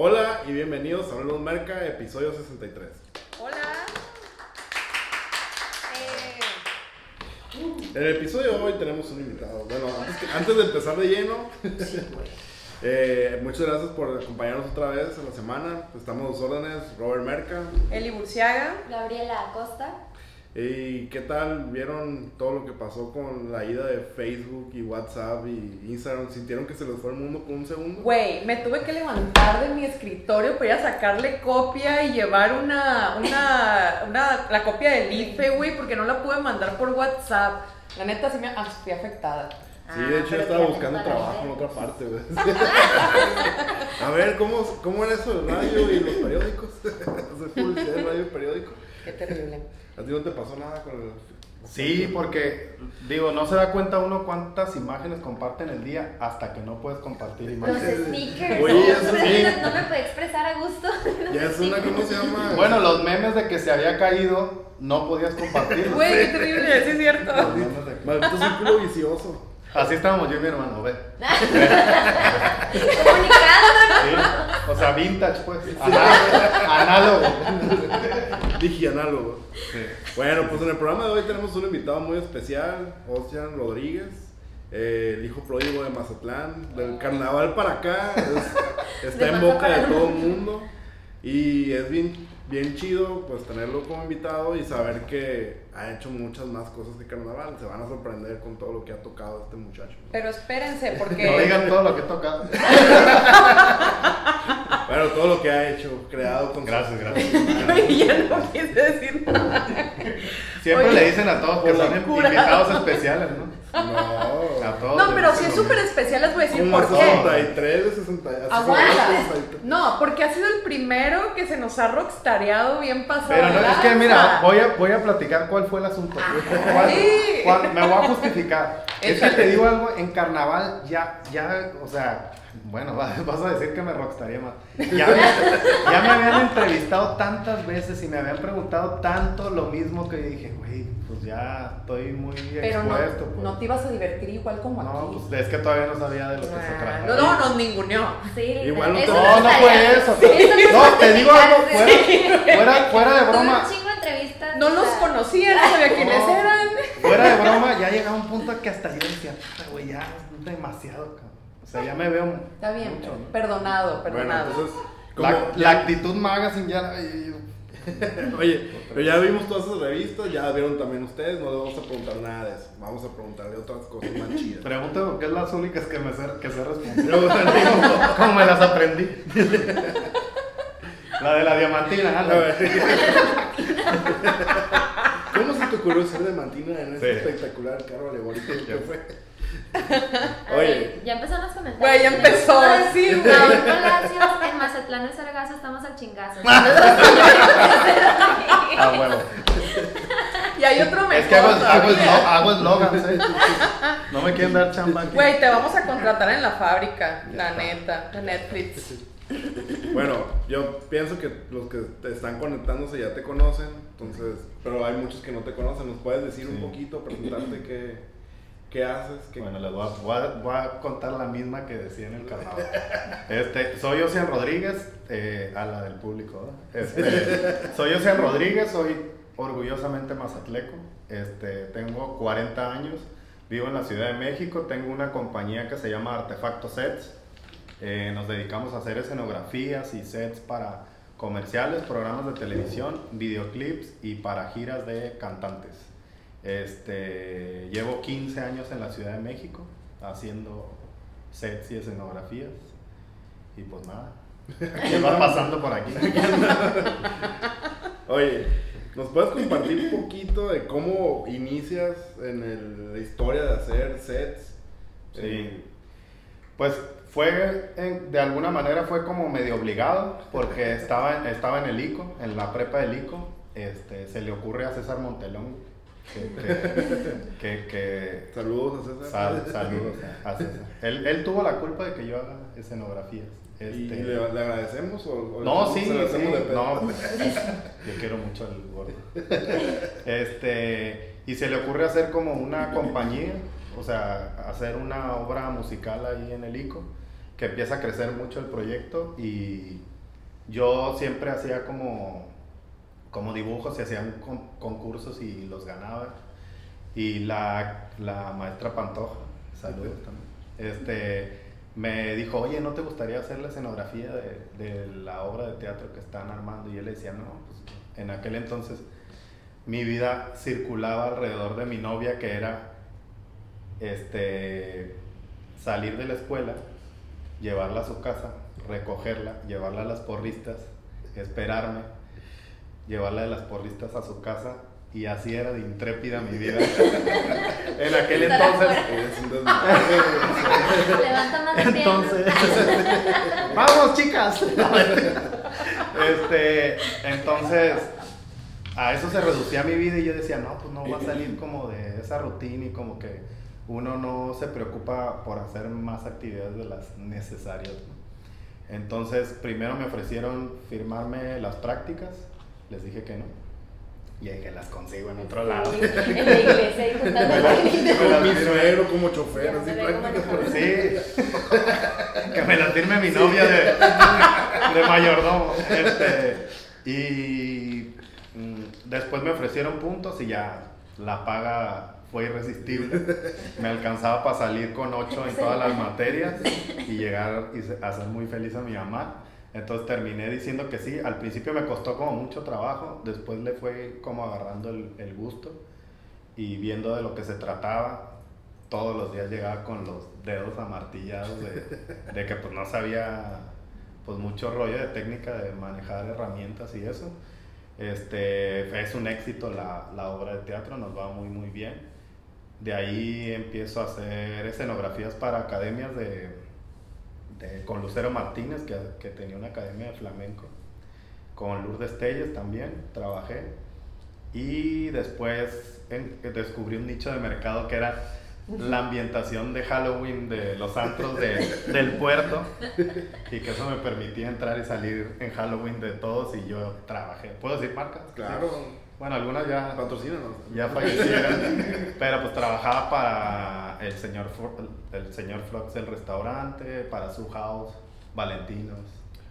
Hola y bienvenidos a Hablemos Merca, episodio 63. Hola. Eh, En el episodio de hoy tenemos un invitado. Bueno, antes, que- antes de empezar de lleno, eh, muchas gracias por acompañarnos otra vez en la semana. Estamos a sus órdenes, Robert Merca. Eli Burciaga. Gabriela Acosta. ¿Y qué tal? ¿Vieron todo lo que pasó con la ida de Facebook y WhatsApp y Instagram? ¿Sintieron que se les fue el mundo por un segundo? Güey, me tuve que levantar de mi escritorio para ir a sacarle copia y llevar una, una, una la copia del IFE, güey, porque no la pude mandar por WhatsApp. La neta sí me ah, fui afectada. Sí, de hecho yo pero estaba buscando trabajo en otra parte, güey. A ver, ¿cómo, ¿cómo era eso del radio y los periódicos? Hacer publicidad de radio y periódico. Qué terrible. ¿A ti no te pasó nada con el...? Sí, porque digo, no se da cuenta uno cuántas imágenes comparten el día hasta que no puedes compartir Los imágenes. stickers. Oye, ¿no? eso sí. No me puedo expresar a gusto. Ya es una, ¿cómo se llama? Bueno, los memes de que se había caído no podías compartirlos. Güey, qué terrible, sí es cierto. Los Maldito círculo vicioso. Así estábamos yo y mi hermano, ve. Comunicando. O sea, vintage, pues. Análogo. Análogo. Digianálogo. Sí. Bueno, pues en el programa de hoy tenemos un invitado muy especial, Ocean Rodríguez, eh, el hijo pródigo de Mazatlán, del carnaval para acá, es- está De en boca de todo el mundo y es bien, bien chido pues tenerlo como invitado y saber que ha hecho muchas más cosas que carnaval, se van a sorprender con todo lo que ha tocado este muchacho. Pero espérense, No porque. digan todo lo que he tocado. Bueno, todo lo que ha hecho, creado con Gracias, gracias. Güey, ya no quise decir nada. Siempre Oye, le dicen a todos que son cura. invitados especiales, ¿no? No. A todos. No, les pero sí es súper especial, les voy a decir por qué. 63 de 60. Aguanta. 63. No, porque ha sido el primero que se nos ha rockstareado bien pasado. Pero no, es que mira, voy a, voy a platicar cuál fue el asunto. ¿Cuál- Ay. cuál- me voy a justificar. Es que te digo algo, en carnaval ya, ya, o sea, bueno, va- vas a decir que me rockstaría más. Ya, me- ya me habían entrevistado tantas veces y me habían preguntado tanto lo mismo que dije, güey, pues ya estoy muy Pero no, expuesto. pues. no te ibas a divertir igual como No, aquí. pues es que todavía no sabía de lo que se Ah, trataba. no, no, nos ninguneó. Sí, Igual no No, no fue eso. eso No, te digo algo, fuera, fuera, fuera de broma. un chingo de entrevistas. No los conocía, no sabía quiénes No. eran. Fuera de broma, ya llegaba un punto que hasta yo decía, "Puta, güey, ya es demasiado, cabrón. O sea, ya me veo. Está bien, mucho, ¿no? perdonado, Bueno, perdonado. entonces, La, la actitud magazine ya. oye, pero ya vimos todas esas revistas, ya vieron también ustedes, no les vamos a preguntar nada de eso, vamos a preguntarle otras cosas más chidas. Pregúntame porque es las únicas que me sé, que sé responder. ¿Cómo me las aprendí? La de la diamantina, ver. ¿Cómo se te ocurrió ser de Mantina en este Sí. espectacular carro alegórico que fue? Oye. ver, ya empezaron los comentarios. Güey, ya empezó, sí, güey. Raúl Palacios, en Mazatlán el sargazo, estamos al chingazo. Ah, huevo. Y hay otro mejor Es que hago, hago, todavía. eslo- hago eslogans, ¿eh? No me quieren dar chamba aquí. Güey, te vamos a contratar en la fábrica, la neta, de Netflix. Bueno, yo pienso que los que te están conectándose ya te conocen, entonces, pero hay muchos que no te conocen, ¿nos puedes decir Sí. un poquito, presentarte qué, qué haces? ¿Qué- Bueno, les voy a, voy a- voy a contar la misma que decía en el carnaval. Este, soy Ocean Rodríguez, eh, a la del público. ¿no? Este, soy Ocean Rodríguez, soy orgullosamente mazatleco. Este, tengo 40 años, vivo en la Ciudad de México, tengo una compañía que se llama Artefacto Sets. Eh, nos dedicamos a hacer escenografías y sets para comerciales, programas de televisión, videoclips y para giras de cantantes. Este, llevo 15 años en la Ciudad de México haciendo sets y escenografías. Y pues nada, ¿qué va pasando por aquí? Oye, ¿nos puedes compartir un poquito de cómo inicias en el- la historia de hacer sets? Sí. Pues fue, en- de alguna manera fue como medio obligado, porque estaba, en- estaba en el ICO, en la prepa del ICO, este, se le ocurre a César Montelón que, que, Saludos a César. sal- saludos a César. Él, él tuvo la culpa de que yo haga escenografías. ¿Y Este, le, le agradecemos? O, o no, le- sí, se hacemos sí, de no, yo quiero mucho al gordo. Este, y se le ocurre hacer como una compañía, o sea, hacer una obra musical ahí en el ICO. que empieza a crecer mucho el proyecto y yo siempre hacía como, como dibujos y hacían con- concursos y los ganaba. Y la, la maestra Pantoja, saludos también, este, me dijo, oye, ¿no te gustaría hacer la escenografía de, de la obra de teatro que están armando? Y yo le decía, no, pues en aquel entonces mi vida circulaba alrededor de mi novia que era este salir de la escuela, llevarla a su casa, recogerla, llevarla a las porristas, esperarme, llevarla de las porristas a su casa y así era de intrépida mi vida. en aquel entonces. Levanta más entonces, vamos chicas. este, entonces, a eso se reducía mi vida y yo decía, no, pues no va a salir como de esa rutina y como que uno no se preocupa por hacer más actividades de las necesarias. ¿no? Entonces, primero me ofrecieron firmarme las prácticas, les dije que no. Y dije, las consigo en otro lado. Sí, En la iglesia y juntando mi suegro, como chofer, así prácticas por Sí, que me la firme mi novia de, de mayordomo. Este, y mm, después me ofrecieron puntos y ya la paga fue irresistible. Me alcanzaba para salir con 8 en todas las materias y llegar y hacer muy feliz a mi mamá. Entonces terminé diciendo que sí. Al principio me costó como mucho trabajo, después le fue como agarrando el, el gusto y viendo de lo que se trataba, todos los días llegaba con los dedos amartillados de, de que pues no sabía pues mucho rollo de técnica de manejar herramientas y eso. Este, es un éxito la, la obra de teatro, nos va muy muy bien. De ahí empiezo a hacer escenografías para academias de, de- con Lucero Martínez, que, que tenía una academia de flamenco. Con Lourdes Telles también trabajé. Y después en- descubrí un nicho de mercado que era la ambientación de Halloween de los antros de- del puerto. Y que eso me permitía entrar y salir en Halloween de todos y yo trabajé. ¿Puedo decir marcas? Claro, Bueno, algunas ya patrocínanos. ya fallecieron, pero pues trabajaba para el señor el señor Flox del restaurante, para su house, Valentinos.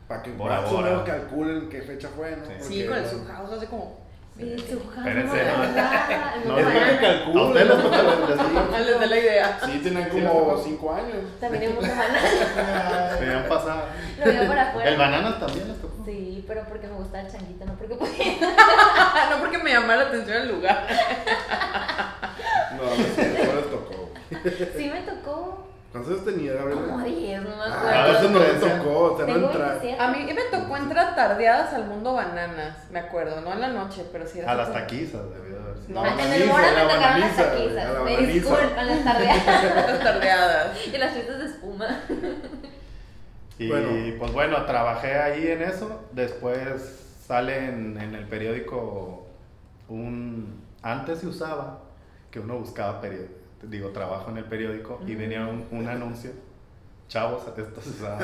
Para que Bora, Bora. menos calculen qué fecha fue, ¿no? Sí. Con el subhouse hace como. Sí, su Espérense, no no. Es que banana. A ustedes les. Ah, da la idea. Sí, tenían Sí, como les 5 años. También hemos de banana. Me habían pasado. Lo veo por afuera. El bananas también les tocó. Sí, pero porque me gusta el changuito, no porque podía. no porque me llamara la atención el lugar. No, no sé, no les tocó. Sí me tocó ¿Cuántos años tenía Gabriela? como 10, no me Ah, acuerdo. no le Diferencia. tocó, o sea, no Tengo entra. 27. A mí me tocó entrar tardeadas al mundo bananas, me acuerdo, no en la noche, pero sí era A las taquizas debió haber sido. No, en el Mora me la tocaron las taquizas. a la Me disculpan las tardeadas Las tardeadas. y las fiestas de espuma. Y Bueno. pues bueno, trabajé ahí en eso. Después sale en, en el periódico un... Antes se usaba que uno buscaba periódico, digo, trabajo en el periódico y venía un, un anuncio. Chavos, esto se usaba.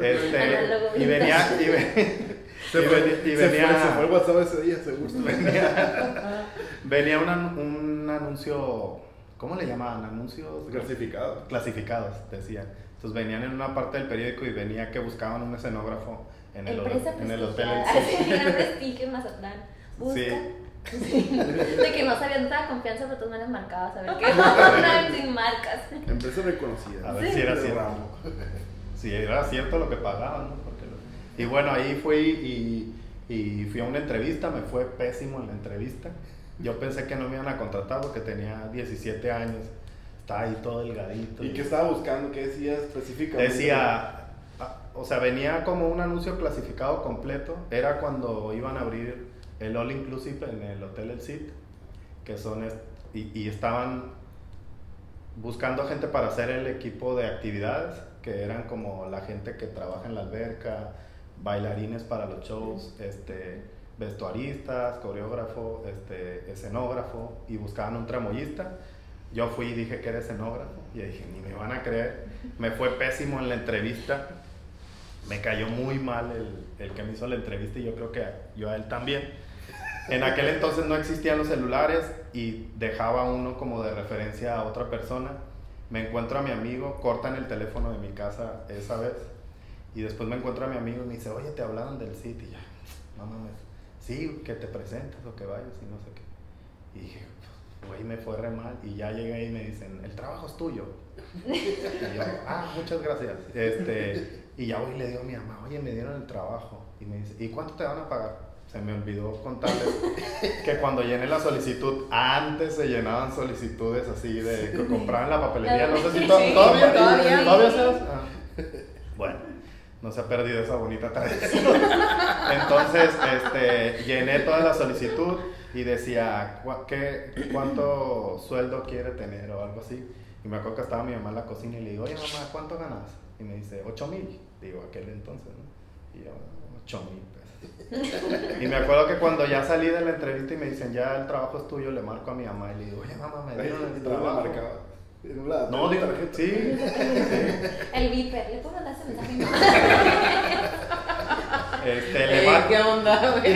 Este, y venía... Y, ve- Se y fue, venía- y se venía- fue, se fue el WhatsApp ese día, seguro. venía, venía un, an- un anuncio... ¿Cómo le llamaban? Anuncios Clasificado. clasificados, decía. Entonces venían en una parte del periódico y venía que buscaban un escenógrafo en el, Empresa en el hotel. Así, Cid. gran prestigio en Mazatlán. Busca. Sí. Sí. De que no sabían tanta confianza, pero todas maneras marcadas. A ver qué no, sin marcas. Empresa reconocida. A ver si era cierto. Si era cierto lo que pagaban, ¿no? Porque lo- Y bueno, ahí fui y, y fui a una entrevista, me fue pésimo en la entrevista. Yo pensé que no me iban a contratar porque tenía 17 años, estaba ahí todo delgadito. ¿Y qué estaba buscando? ¿Qué decía específicamente? Decía, ah, o sea, venía como un anuncio clasificado completo. Era cuando iban a abrir el All Inclusive en el Hotel El Cid, que son, y, y estaban buscando gente para hacer el equipo de actividades, que eran como la gente que trabaja en la alberca, bailarines para los shows, este, vestuaristas, coreógrafo, este, escenógrafo, y buscaban un tramoyista. Yo fui y dije que era escenógrafo, y dije, ni me van a creer. Me fue pésimo en la entrevista. Me cayó muy mal el, el que me hizo la entrevista y yo creo que yo a él también. En aquel entonces no existían los celulares y dejaba uno como de referencia a otra persona. Me encuentro a mi amigo, cortan el teléfono de mi casa esa vez. Y después me encuentro a mi amigo y me dice, oye, te hablaron del sitio. Y ya, no mames, sí, que te presentes o que vayas y no sé qué. Y dije, güey, me fue re mal. Y ya llegué y me dicen, el trabajo es tuyo. Y yo, ah, muchas gracias. Este, y ya voy y le digo a mi mamá, oye, me dieron el trabajo. Y me dice, ¿y cuánto te van a pagar? Se me olvidó contarles que cuando llené la solicitud, antes se llenaban solicitudes así de que compraban la papelería. No sé si to- Sí, todavía, todavía. todavía se? Ah. Bueno, no se ha perdido esa bonita tradición. Entonces, este, llené toda la solicitud y decía, "¿Cu- ¿qué, ¿cuánto sueldo quiere tener o algo así? Y me acuerdo que estaba mi mamá en la cocina y le digo, oye mamá, ¿cuánto ganas? Y me dice, 8 mil. Digo, aquel entonces, ¿no? Y yo, 8 mil. Y me acuerdo que cuando ya salí de la entrevista y me dicen, ya el trabajo es tuyo, le marco a mi mamá y le digo, oye mamá, me dieron el trabajo. En la- No, digo, la tarjeta. sí. El viper, ¿le puedo mandar ese mensaje a mi mamá? Este, le Ey, marco. ¿Qué onda, güey?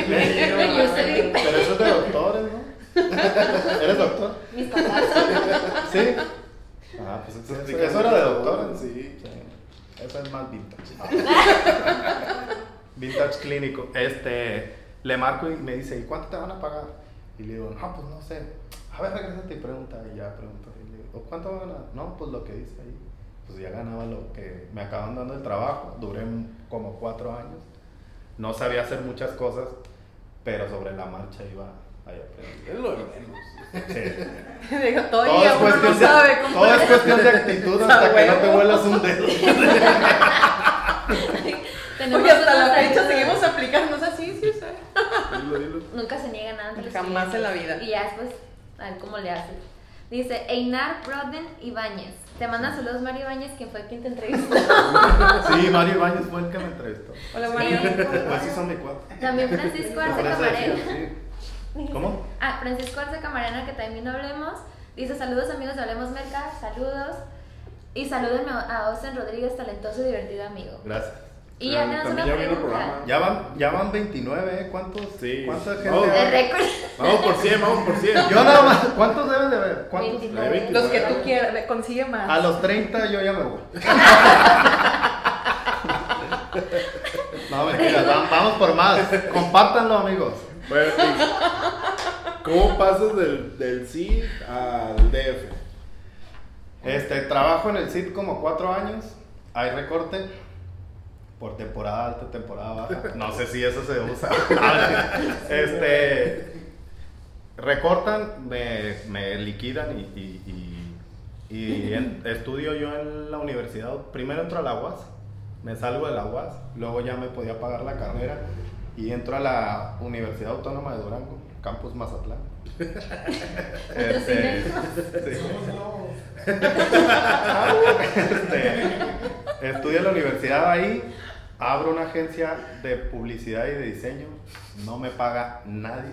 Yo soy viper. Pero eso es de doctores, ¿no? ¿Eres doctor? Mis papás. Sí. Ah, pues eso, era de doctor. Sí. Sí. Eso es más vintage. Vintage clínico. Este, le marco y me dice, ¿y cuánto te van a pagar? Y le digo, no, pues no sé. A ver, regrésate y pregunta. Y ya pregunto. Y le digo, ¿cuánto van a ganar? No, pues lo que dice ahí. Pues ya ganaba lo que me acaban dando el trabajo. Duré como cuatro años. No sabía hacer muchas cosas, pero sobre la marcha iba ahí aprendiendo. Es lo de menos. Sí. Digo, Todo es, no cuestión de, sabe cómo todo es cuestión de actitud hasta que no te vuelas un dedo. Porque hasta la fecha seguimos aplicando, o sea, sí, sí, sí. Dilo, dilo. Nunca se niega nada ante Jamás en la vida. Y ya después, a ver cómo le haces. Dice Einar Broden Ibáñez. Te manda saludos Mario Ibáñez, quien fue quien te entrevistó. Sí, Mario Ibáñez fue el que me entrevistó. Hola. Mario. Pues sí son mi cuatro. También Francisco Arce Camarena. sí. ¿Cómo? Ah, Francisco Arce Camarena, que también no hablemos. Dice saludos amigos de Hablemos Merca, saludos. Y salúdenme a Austin Rodríguez, talentoso y divertido amigo. Gracias. Y ya Ah, tenemos también ya vino programa. Ya van, ya van 29, ¿eh? ¿Cuántos? Sí. ¿Cuánta gente? Vamos. De hay? récord. Vamos por 100, vamos por 100. Yo nada más. ¿Cuántos deben de ver? ¿Cuántos? 29. Hay Los que tú quieras, consigue más. A los 30 yo ya me voy. No, mentiras, va- vamos por más. Compártanlo, amigos. Bueno, y ¿Cómo pasas del, del CID al DF? Este, trabajo en el CIT como cuatro años. Hay recorte por temporada alta, temporada baja. No sé si eso se usa. este, recortan, me, me liquidan y, y- y- y en- estudio yo en la universidad. Primero entro a la UAS, me salgo de la UAS, luego ya me podía pagar la carrera y entro a la Universidad Autónoma de Durango, Campus Mazatlán. Este, sí. Este, estudio en la universidad ahí, abro una agencia de publicidad y de diseño, no me paga nadie.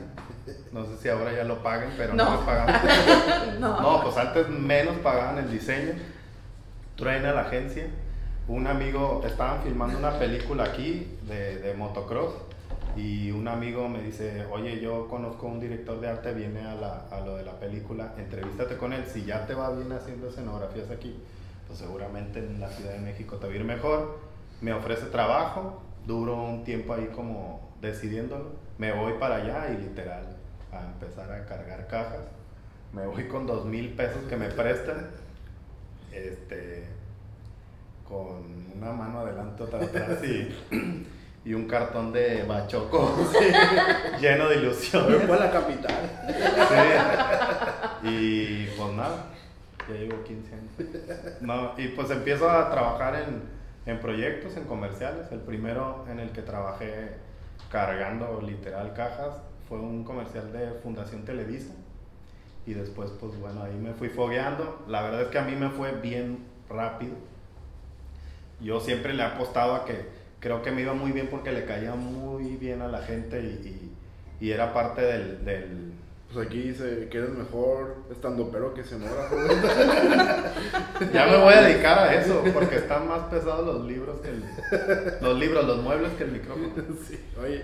No sé si ahora ya lo paguen, pero no, No. me pagan. no. No, pues antes menos pagaban el diseño. Traen a la agencia. Un amigo, estaban filmando una película aquí de, de motocross y un amigo me dice, oye, yo conozco a un director de arte, viene a, la- a lo de la película, entrevístate con él, si ya te va bien haciendo escenografías aquí, pues seguramente en la Ciudad de México te va a ir mejor. Me ofrece trabajo, duro un tiempo ahí como decidiéndolo, me voy para allá y literal a empezar a cargar cajas. Me voy con dos mil pesos que me prestan. Este. Con una mano adelante, otra atrás y, y un cartón de bachoco lleno de ilusión. Yo fue a la capital. Sí. Y pues nada, ya llevo 15 años. No, y pues empiezo a trabajar en, en proyectos, en comerciales. El primero en el que trabajé cargando literal cajas fue un comercial de Fundación Televisa. Y después, pues bueno, ahí me fui fogueando. La verdad es que a mí me fue bien rápido. Yo siempre le he apostado a que creo que me iba muy bien porque le caía muy bien a la gente y, y- y era parte del- del, Pues aquí dice que eres mejor estando pero que escenógrafo. Ya me voy a dedicar a eso, porque están más pesados los libros que el, los libros, los muebles que el micrófono. sí, oye.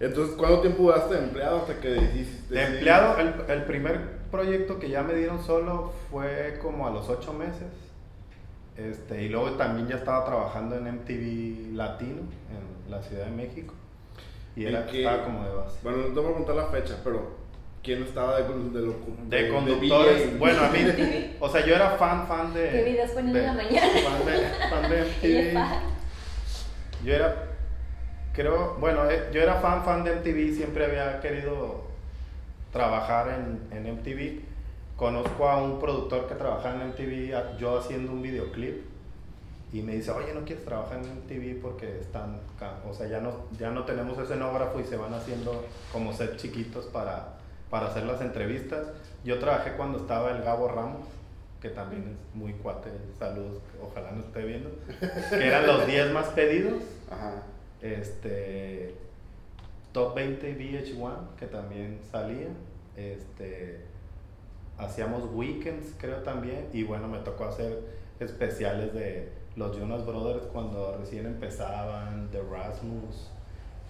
Entonces, ¿cuánto tiempo duraste de empleado hasta que decidiste? De empleado, el, el primer proyecto que ya me dieron solo fue como a los ocho meses. Este, y luego también ya estaba trabajando en MTV Latino en la Ciudad de México. Y era, qué- estaba como de base. Bueno, no te voy a preguntar la fecha, pero ¿quién estaba de, de, locu- De de conductores, VJ? bueno, a mí, o sea, yo era fan, fan de... ¿Qué videos ponían en de- la mañana? Fan de, fan de MTV. Yo era, creo, bueno, eh, yo era fan, fan de MTV, siempre había querido trabajar en, en MTV. Conozco a un productor que trabajaba en MTV, yo haciendo un videoclip, y me dice, oye, ¿no quieres trabajar en MTV? Porque están, o sea, ya no, ya no tenemos escenógrafo y se van haciendo como set chiquitos para, para hacer las entrevistas. Yo trabajé cuando estaba el Gabo Ramos, que también es muy cuate, saludos, ojalá no esté viendo, que eran los 10 más pedidos. Ajá. este Top 20 VH1 que también salía. Este hacíamos weekends creo también. Y bueno me tocó hacer especiales de los Jonas Brothers cuando recién empezaban de Rasmus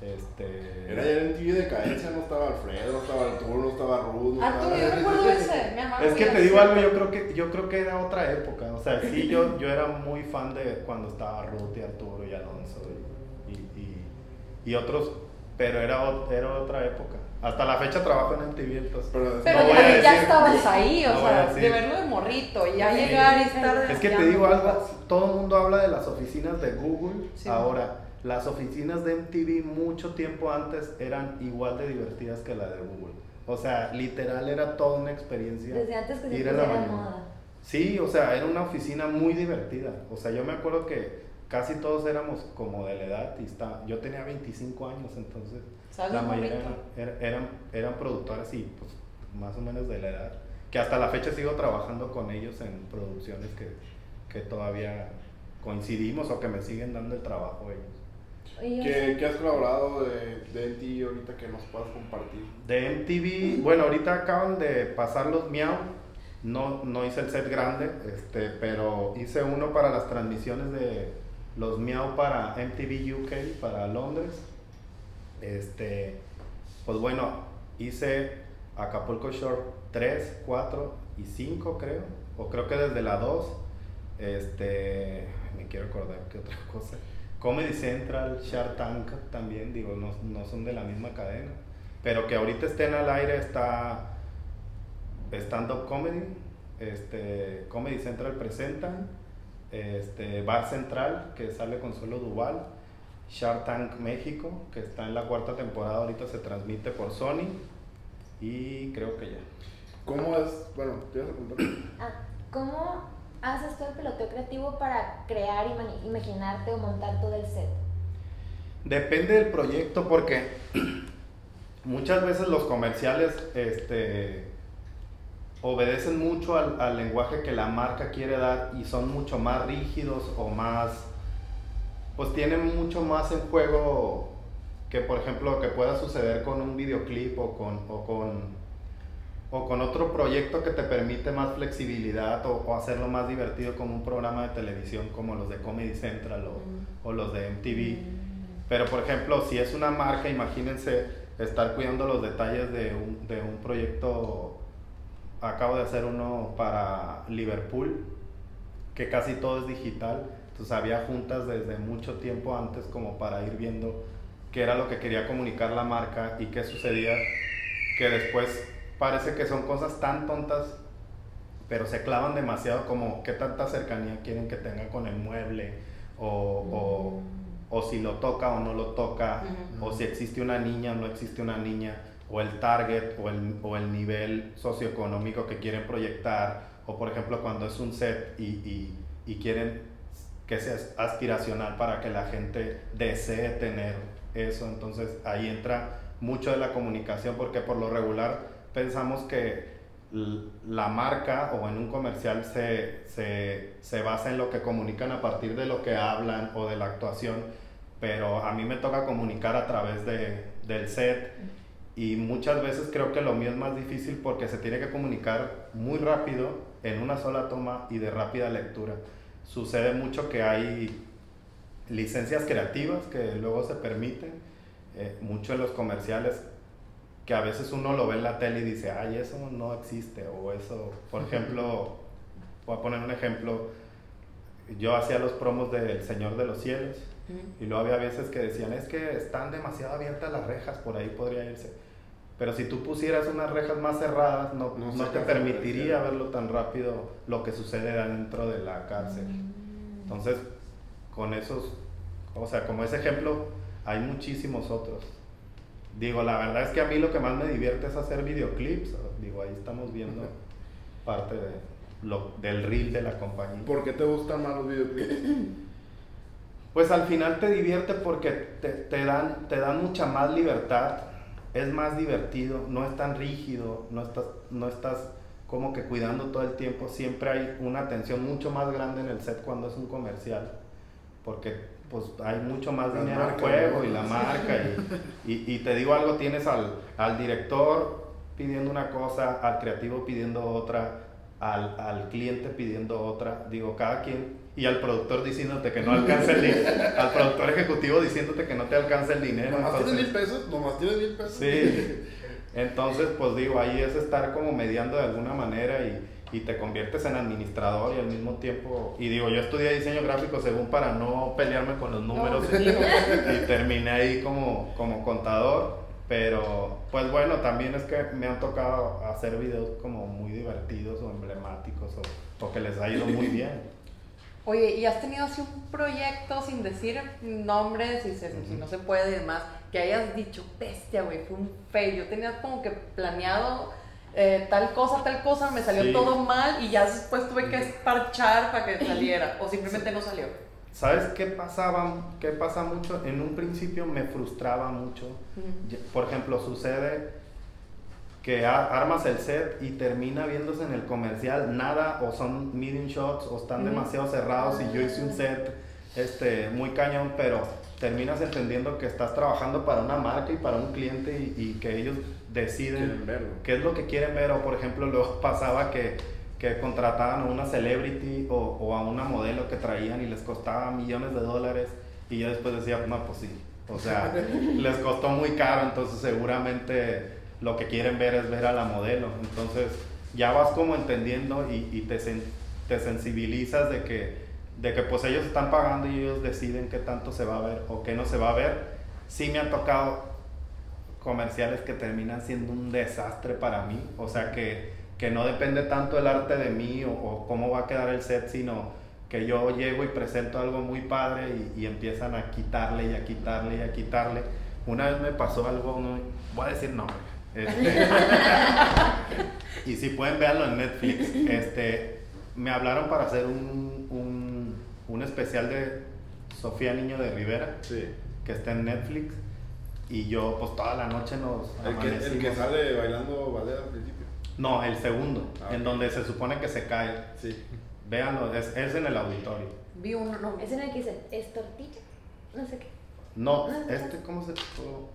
este Era ya en TV de cadencia, no estaba Alfredo, no estaba Arturo, no estaba Ruth. no Arturo, estaba- yo recuerdo ese. Es que te digo algo, yo creo que yo creo que era otra época, o sea, sí yo yo era muy fan de cuando estaba Ruth y Arturo y Alonso y, y, y- y otros, pero era, era otra época. Hasta la fecha trabajo en MTV, entonces Pero, Pero No voy ya, estabas ahí, o no sea, de verlo de morrito y ya Sí. llegar y estar. Es que te digo algo, todo el mundo habla de las oficinas de Google. Sí. Ahora, las oficinas de MTV mucho tiempo antes eran igual de divertidas que la de Google. O sea, literal era toda una experiencia. Desde antes que se ir en la mañana. moda. Sí, o sea, era una oficina muy divertida. O sea, yo me acuerdo que casi todos éramos como de la edad y está, yo tenía 25 años, entonces ¿Sabes la mayoría morrito? eran, eran, eran, eran productoras y pues más o menos de la edad. Que hasta la fecha sigo trabajando con ellos en producciones que, que todavía coincidimos o que me siguen dando el trabajo ellos. ¿Qué, qué has colaborado de, de ti ahorita que nos puedas compartir? De MTV, bueno, ahorita acaban de pasar los Miau. No, no hice el set grande, este, pero hice uno para las transmisiones de los Miau para MTV UK, para Londres. Este, pues bueno, hice Acapulco Shore 3, 4 y 5 creo, o creo que desde la 2. Este, me quiero acordar que otra cosa. Comedy Central, Shark Tank también, digo, no, no son de la misma cadena. Pero que ahorita estén al aire está Stand Up Comedy, este, Comedy Central presenta, este, Bar Central, que sale con Solo Duval, Shark Tank México, que está en la cuarta temporada, ahorita se transmite por Sony, y creo que ya. ¿Cómo es? Bueno, te ibas a preguntar. ah, ¿cómo haces todo el peloteo creativo para crear, imaginarte o montar todo el set? Depende del proyecto porque muchas veces los comerciales este, obedecen mucho al, al lenguaje que la marca quiere dar y son mucho más rígidos o más, pues tienen mucho más en juego que por ejemplo que pueda suceder con un videoclip o con, o con, o con otro proyecto que te permite más flexibilidad o, hacerlo más divertido como un programa de televisión como los de Comedy Central o, o los de MTV. Pero por ejemplo, si es una marca, imagínense estar cuidando los detalles de un, de un proyecto. Acabo de hacer uno para Liverpool, que casi todo es digital. Entonces había juntas desde mucho tiempo antes como para ir viendo qué era lo que quería comunicar la marca y qué sucedía, que después parece que son cosas tan tontas, pero se clavan demasiado como qué tanta cercanía quieren que tenga con el mueble o, o, o si lo toca o no lo toca, o si existe una niña o no existe una niña, o el target o el, o el nivel socioeconómico que quieren proyectar, o por ejemplo cuando es un set y, y, y quieren que sea aspiracional para que la gente desee tener eso, entonces ahí entra mucho de la comunicación porque por lo regular pensamos que la marca o en un comercial se, se, se basa en lo que comunican a partir de lo que hablan o de la actuación, pero a mí me toca comunicar a través de, del set y muchas veces creo que lo mío es más difícil porque se tiene que comunicar muy rápido en una sola toma y de rápida lectura. Sucede mucho que hay licencias creativas que luego se permiten, eh, mucho en los comerciales que a veces uno lo ve en la tele y dice, ay, eso no existe, o eso, por ejemplo, voy a poner un ejemplo, yo hacía los promos del Señor de los Cielos y luego había veces que decían, es que están demasiado abiertas las rejas, por ahí podría irse. Pero si tú pusieras unas rejas más cerradas, no, No no, te permitiría verlo tan rápido lo que sucede dentro de la cárcel. Entonces, con esos, o sea, como ese ejemplo, hay muchísimos otros. Digo, la verdad es que a mí lo que más me divierte es hacer videoclips. Digo, ahí estamos viendo parte de lo, del reel de la compañía. ¿Por qué te gustan más los videoclips? Pues al final te divierte porque te, te dan, te dan mucha más libertad, es más divertido, no es tan rígido, no estás, no estás como que cuidando todo el tiempo, siempre hay una atención mucho más grande en el set cuando es un comercial, porque pues hay mucho más Las dinero en juego y la marca, y, y- y te digo algo, tienes al, al director pidiendo una cosa, al creativo pidiendo otra, al, al cliente pidiendo otra, digo, cada quien, y al productor diciéndote que no alcanza el dinero, al productor ejecutivo diciéndote que no te alcanza el dinero. Nomás tienes mil pesos, nomás tienes mil pesos. Sí. Entonces, pues digo, ahí es estar como mediando de alguna manera y, y te conviertes en administrador y al mismo tiempo, y digo, yo estudié diseño gráfico según para no pelearme con los números No, y, y terminé ahí como, como contador, pero pues bueno, también es que me han tocado hacer videos como muy divertidos o emblemáticos o, o que les ha ido muy bien. Oye, ¿y has tenido así un proyecto sin decir nombres y se- si no se puede y demás, que hayas dicho, bestia, güey, fue un fail? Yo tenía como que planeado eh, tal cosa, tal cosa, me salió Sí. todo mal y ya después tuve que esparchar para que saliera, o simplemente no salió. ¿Sabes qué pasaba? ¿Qué pasa mucho? En un principio me frustraba mucho. Por ejemplo, sucede que armas el set y termina viéndose en el comercial nada o son medium shots o están demasiado cerrados y yo hice un set este, muy cañón, pero terminas entendiendo que estás trabajando para una marca y para un cliente y, y que ellos deciden verlo. qué es lo que quieren ver o por ejemplo luego pasaba que, que contrataban a una celebrity o, o a una modelo que traían y les costaba millones de dólares y yo después decía, no, pues sí, o sea, les costó muy caro, entonces seguramente lo que quieren ver es ver a la modelo, entonces ya vas como entendiendo y, y te, sen- te sensibilizas de que, de que pues ellos están pagando y ellos deciden qué tanto se va a ver o qué no se va a ver. Sí me ha tocado comerciales que terminan siendo un desastre para mí. O sea, que, que no depende tanto el arte de mí o, o cómo va a quedar el set, sino que yo llego y presento algo muy padre y, y empiezan a quitarle y a quitarle y a quitarle. Una vez me pasó algo, no voy a decir nombre. Este, y si pueden verlo en Netflix, este, me hablaron para hacer un, un, un especial de Sofía Niño de Rivera Sí. que está en Netflix. Y yo, pues toda la noche nos El que, el que sale bailando ballet al principio. No, el segundo, Ah, en donde se supone que se cae. Sí. Véanlo, es, es en el auditorio. Vi uno, no. Es en el que dice, ¿es tortilla? No sé qué. No, Ah, este, ¿cómo se.?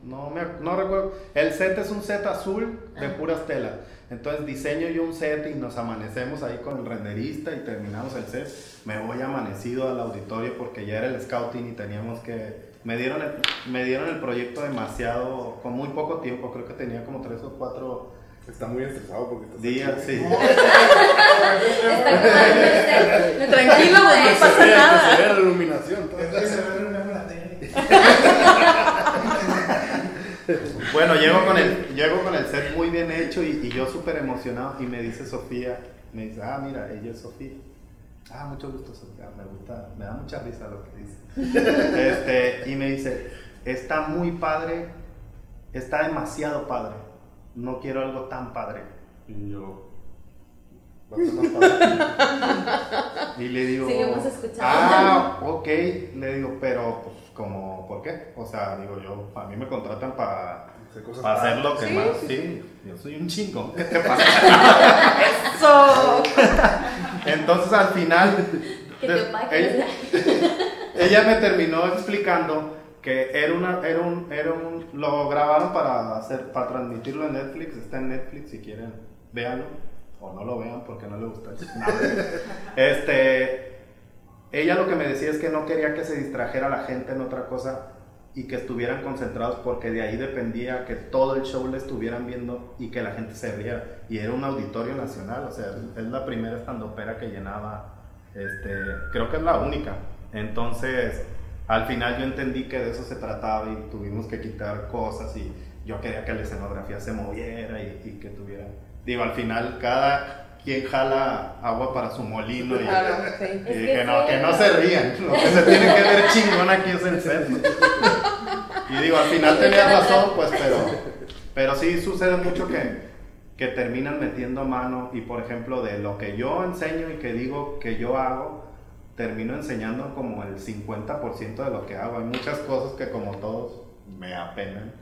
No, me, no recuerdo. El set es un set azul de Ah. puras telas. Entonces diseño yo un set y nos amanecemos ahí con el renderista y terminamos el set. Me voy amanecido al auditorio porque ya era el scouting y teníamos que. Me dieron el, me dieron el proyecto demasiado, con muy poco tiempo, creo que tenía como tres o cuatro Está muy estresado porque estás días, aquí. sí. Está Tranquilo, güey, no pasa nada. se ve la iluminación. todo. Entonces se ve una la tele. Bueno, llego con el, llego con el set muy bien hecho y, y yo súper emocionado y me dice Sofía, me dice, ah, mira, ella es Sofía. Ah, mucho gusto, Sofía, me gusta, me da mucha risa lo que dice. Este, y me dice, está muy padre, está demasiado padre, no quiero algo tan padre. Y yo, Va a ser más padre. y le digo, Seguimos escuchando. ah, ok, le digo, pero, pues, como, ¿por qué? O sea, digo yo, a mí me contratan para Hacer cosas Para hacer lo que Sí, más, sí, sí, yo soy un chingo. Eso. Entonces al final, ella, ella me terminó explicando que era una, era un, era un, lo grabaron para hacer, para transmitirlo en Netflix, está en Netflix si quieren, véanlo, o no lo vean porque no le gusta. Este, ella lo que me decía es que no quería que se distrajera la gente en otra cosa y que estuvieran concentrados porque de ahí dependía que todo el show le estuvieran viendo y que la gente se riera. Y era un auditorio nacional, o sea, es la primera estandopera que llenaba Este, creo que es la única. Entonces, al final yo entendí que de eso se trataba y tuvimos que quitar cosas y yo quería que la escenografía se moviera y, y que tuviera... Digo, al final cada quien jala agua para su molino y, Claro, sí. y que dije, no, que no se rían, lo que se tiene que ver chingón aquí es el set. Y digo, al final tenía razón, pues, pero, pero sí sucede mucho que, que terminan metiendo mano y, por ejemplo, de lo que yo enseño y que digo que yo hago, termino enseñando como el 50% de lo que hago. Hay muchas cosas que como todos me apenan.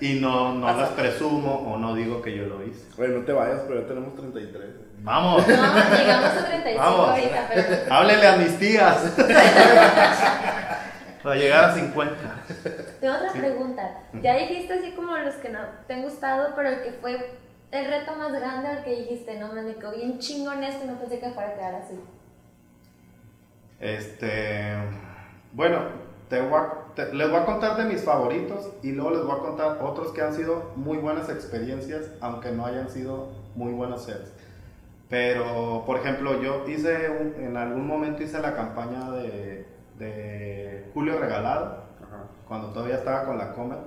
Y no, no las presumo o no digo que yo lo hice. Oye, no te vayas, pero ya tenemos 33. Vamos, No, llegamos a 35 Vamos. ahorita, pero. háblele a mis tías. Para llegar a 50. Tengo otra Sí. pregunta. Ya dijiste así como los que no te han gustado, pero el que fue el reto más grande, el que dijiste, no, me quedó bien chingón esto no pensé que fuera a quedar así. Este, bueno, te voy a- te- les voy a contar de mis favoritos y luego les voy a contar otros que han sido muy buenas experiencias, aunque no hayan sido muy buenos sets. Pero, por ejemplo, yo hice, un- en algún momento hice la campaña de, de Julio Regalado, Ajá. cuando todavía estaba con la Comer,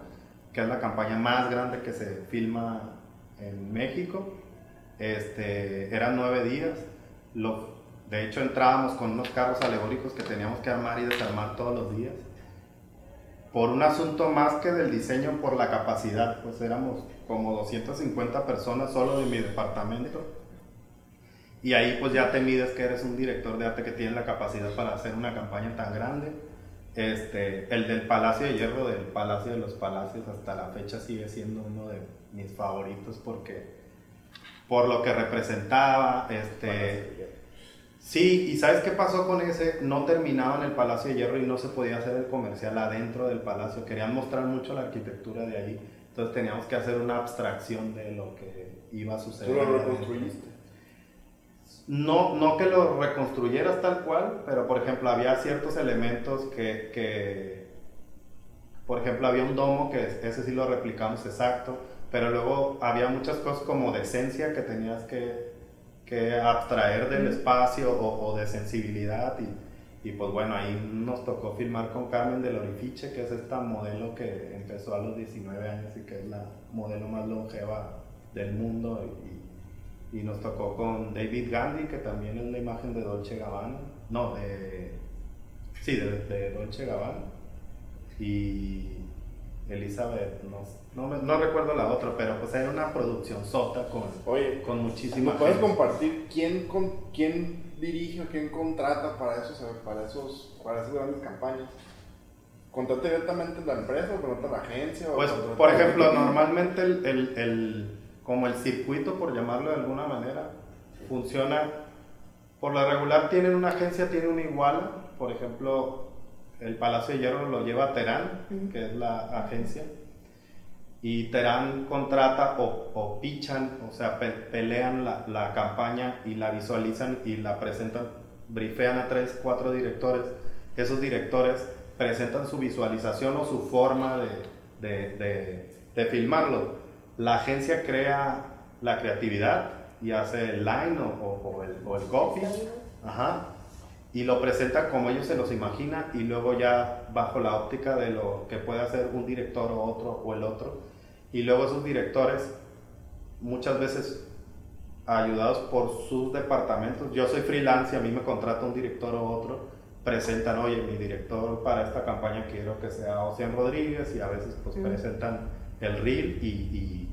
que es la campaña más grande que se filma en México. Este, eran nueve días. Lo, de hecho, entrábamos con unos carros alegóricos que teníamos que armar y desarmar todos los días. Por un asunto más que del diseño, por la capacidad, pues éramos como 250 personas solo de mi departamento. Y ahí pues ya te mides que eres un director de arte que tiene la capacidad para hacer una campaña tan grande. Este, el del Palacio de Hierro, del Palacio de los Palacios, hasta la fecha sigue siendo uno de mis favoritos porque por lo que representaba, este, sí, y ¿sabes qué pasó con ese? No terminaba en el Palacio de Hierro y no se podía hacer el comercial adentro del palacio, querían mostrar mucho la arquitectura de ahí, entonces teníamos que hacer una abstracción de lo que iba a suceder. ¿Tú lo reconstruiste? No, no que lo reconstruyeras tal cual, pero por ejemplo había ciertos elementos que, que- por ejemplo había un domo que ese sí lo replicamos exacto, pero luego había muchas cosas como de esencia que tenías que, que abstraer del espacio o, o de sensibilidad y, y pues bueno, ahí nos tocó filmar con Carmen del Orifiche, que es esta modelo que empezó a los 19 años y que es la modelo más longeva del mundo y, y nos tocó con David Gandhi, que también es la imagen de Dolce Gabbana. No, de. Sí, de, de Dolce Gabbana. Y Elizabeth, no, no, me- no recuerdo la otra, pero pues era una producción sota con, Oye, con muchísima ¿me puedes gente. compartir quién, con, quién dirige o quién contrata para esos, para esos, para esas grandes campañas? ¿Contrata directamente la empresa o contrata la agencia? o Pues, contrata por la ejemplo, gente? normalmente el, el- el- como el circuito, por llamarlo de alguna manera, funciona, por lo regular tienen una agencia, tiene una igual, por ejemplo, el Palacio de Hierro lo lleva Terán, Ujú. que es la agencia, y Terán contrata o, o pichan, o sea, pe- pelean la, la campaña y la visualizan y la presentan, brifean a tres, cuatro directores. Esos directores presentan su visualización o su forma de, de, de- de filmarlo. La agencia crea la creatividad y hace el line o, o- o el, o el copy. Ajá. Y lo presenta como ellos se los imagina y luego ya bajo la óptica de lo que puede hacer un director o otro o el otro. Y luego esos directores muchas veces ayudados por sus departamentos. Yo soy freelance y a mí me contrata un director o otro. Presentan, oye, mi director para esta campaña quiero que sea Ocean Rodríguez y a veces pues presentan el reel y, y,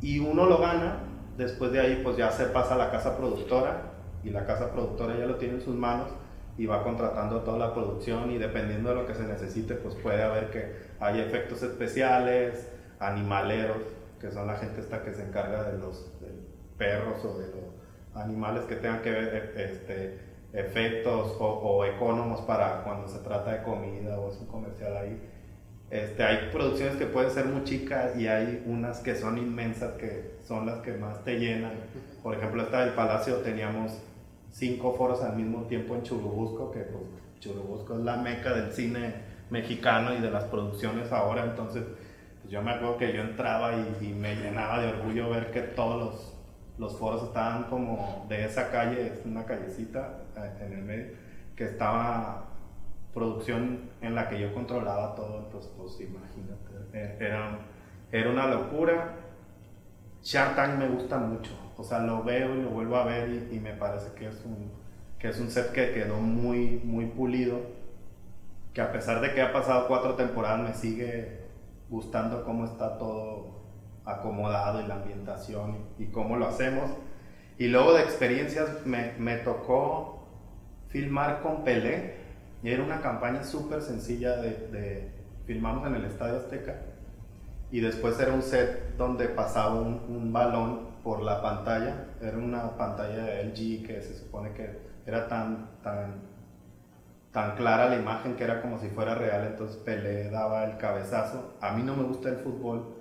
y uno lo gana. Después de ahí pues ya se pasa a la casa productora y la casa productora ya lo tiene en sus manos y va contratando toda la producción y dependiendo de lo que se necesite pues puede haber que hay efectos especiales, animaleros, que son la gente esta que se encarga de los de perros o de los animales que tengan que ver e- este, efectos o, o para cuando se trata de comida o es un comercial ahí. Este, hay producciones que pueden ser muy chicas y hay unas que son inmensas que son las que más te llenan. Por ejemplo, esta del Palacio teníamos cinco foros al mismo tiempo en Churubusco, que pues, Churubusco es la meca del cine mexicano y de las producciones ahora, entonces pues, yo me acuerdo que yo entraba y, me llenaba de orgullo ver que todos los los foros estaban como de esa calle, es una callecita eh, en el medio, que estaba producción en la que yo controlaba todo, entonces pues imagínate, eh, era, era una locura. Shark me gusta mucho, o sea, lo veo y lo vuelvo a ver y, y me parece que es un, que es un set que quedó muy, muy pulido, que a pesar de que ha pasado cuatro temporadas me sigue gustando cómo está todo acomodado y la ambientación y, y cómo lo hacemos. Y luego de experiencias me, me tocó filmar con Pelé. Y era una campaña súper sencilla de, de, filmamos en el Estadio Azteca y después era un set donde pasaba un, un, balón por la pantalla. Era una pantalla de LG que se supone que era tan, tan, tan clara la imagen que era como si fuera real. Entonces Pelé daba el cabezazo. A mí no me gusta el fútbol,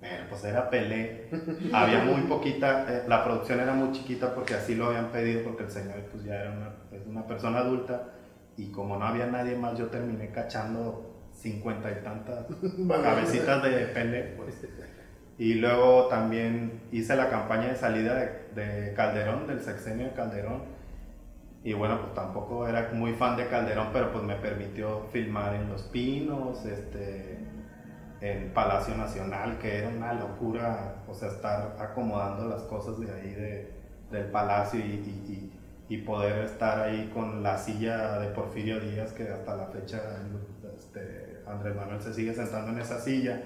pero pues era Pelé. Había muy poquita, eh, la producción era muy chiquita porque así lo habían pedido, porque el señor pues ya era una, es una persona adulta. Y como no había nadie más, yo terminé cachando cincuenta y tantas cabecitas de Pelé. Pues. Y luego también hice la campaña de salida de, de Calderón, del sexenio de Calderón. Y bueno, pues tampoco era muy fan de Calderón, pero pues me permitió filmar en Los Pinos, este, en Palacio Nacional, que era una locura, o sea, estar acomodando las cosas de ahí de, del palacio y, y, y, poder estar ahí con la silla de Porfirio Díaz, que hasta la fecha este, Andrés Manuel se sigue sentando en esa silla.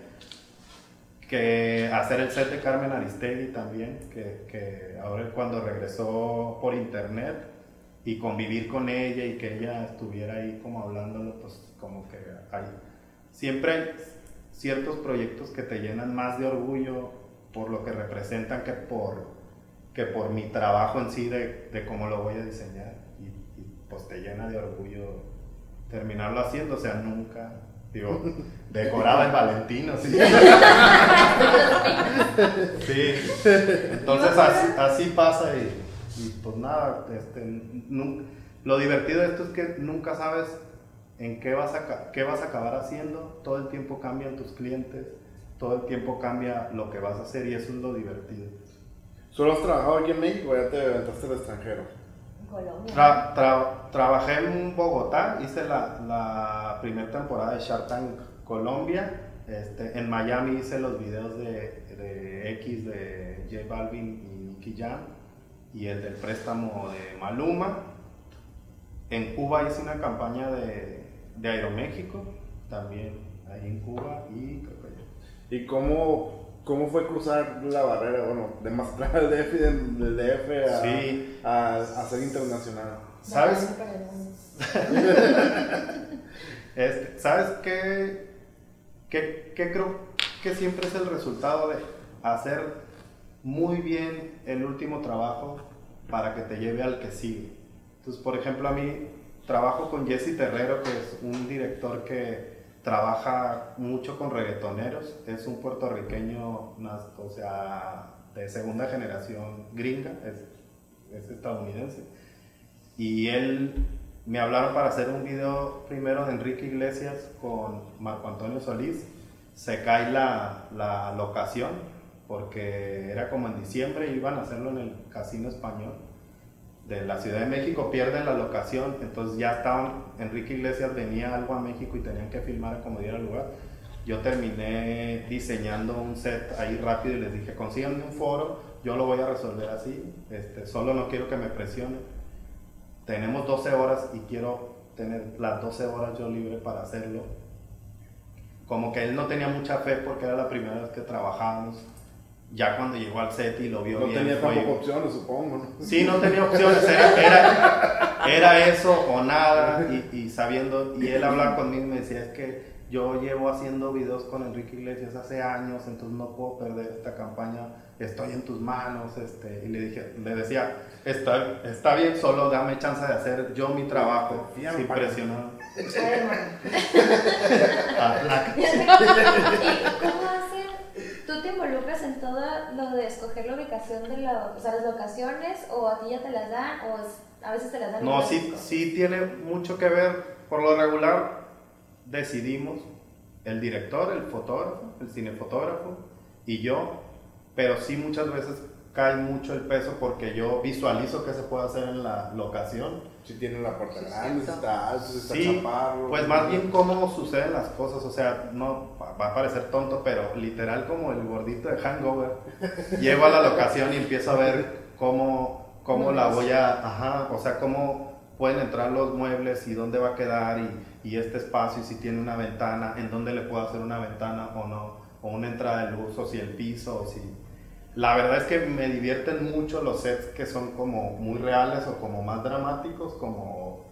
Que hacer el set de Carmen Aristegui también, que, que ahora cuando regresó por internet y convivir con ella y que ella estuviera ahí como hablándolo, pues como que hay, siempre hay ciertos proyectos que te llenan más de orgullo por lo que representan que por, que por mi trabajo en sí de, de cómo lo voy a diseñar. Y, y, pues te llena de orgullo terminarlo haciendo, o sea, nunca, digo, decoraba el Valentino, sí. sí, entonces así, así pasa y, y, pues nada, este, nunca, lo divertido de esto es que nunca sabes en qué vas, a, qué vas a acabar haciendo, todo el tiempo cambian tus clientes, todo el tiempo cambia lo que vas a hacer y eso es lo divertido. ¿Solo has trabajado aquí en México o ya te aventaste al extranjero? Colombia. Tra, tra, trabajé en Bogotá, hice la, la primera temporada de Shark Tank Colombia, este, en Miami hice los videos de, de X de J Balvin y Nicky Jam y el del préstamo de Maluma. En Cuba hice una campaña de, de Aeroméxico, también ahí en Cuba y creo que ¿Y cómo, cómo fue cruzar la barrera, bueno, de mostrar el DF, del, del DF a, Sí. a, a ser internacional? ¿Sabes? Este, ¿Sabes qué, qué, creo que siempre es el resultado de hacer muy bien el último trabajo para que te lleve al que sigue? Entonces, por ejemplo, a mí trabajo con Jesse Terrero, que es un director que trabaja mucho con reggaetoneros, es un puertorriqueño, o sea, de segunda generación gringa, es estadounidense. Y él me hablaron para hacer un video primero de Enrique Iglesias con Marco Antonio Solís. Se cae la, la locación porque era como en diciembre iban a hacerlo en el Casino Español de la Ciudad de México, pierden la locación, entonces ya estaban, Enrique Iglesias venía algo a México y tenían que filmar como diera lugar. Yo terminé diseñando un set ahí rápido y les dije, consíganme un foro, yo lo voy a resolver así, este, solo no quiero que me presionen. Tenemos 12 horas y quiero tener las 12 horas yo libre para hacerlo. Como que él no tenía mucha fe porque era la primera vez que trabajábamos ya cuando llegó al set y lo vio No bien, tenía fue- tampoco opciones, supongo, ¿no? Sí, no tenía opciones, era, era, era eso o nada, y, y sabiendo, y él hablaba conmigo y me decía, es que yo llevo haciendo videos con Enrique Iglesias hace años, entonces no puedo perder esta campaña, estoy en tus manos, este, y le dije, le decía, está, está bien, solo dame chance de hacer yo mi trabajo, Confía, sin presionar. Ay, hermano. Ah, la- ¿Y cómo hacen? ¿Tú te involucras en todo lo de escoger la ubicación de la, o sea, las locaciones o a ti ya te las dan o es- a veces te las dan? No, sí, sí tiene mucho que ver. Por lo regular, decidimos el director, el fotógrafo, el cinefotógrafo y yo, pero sí muchas veces cae mucho el peso porque yo visualizo qué se puede hacer en la locación. Si tiene la puerta Sí, grande, si está alto, si está Sí, chaparro. pues más bien cómo suceden las cosas, o sea, no va a parecer tonto, pero literal como el gordito de Hangover. Llego a la locación y empiezo a ver cómo, cómo la voy a, ajá, o sea, cómo pueden entrar los muebles y dónde va a quedar y, y este espacio, y si tiene una ventana, en dónde le puedo hacer una ventana o no, o una entrada de luz, o si el piso, o si... La verdad es que me divierten mucho los sets que son como muy reales o como más dramáticos, como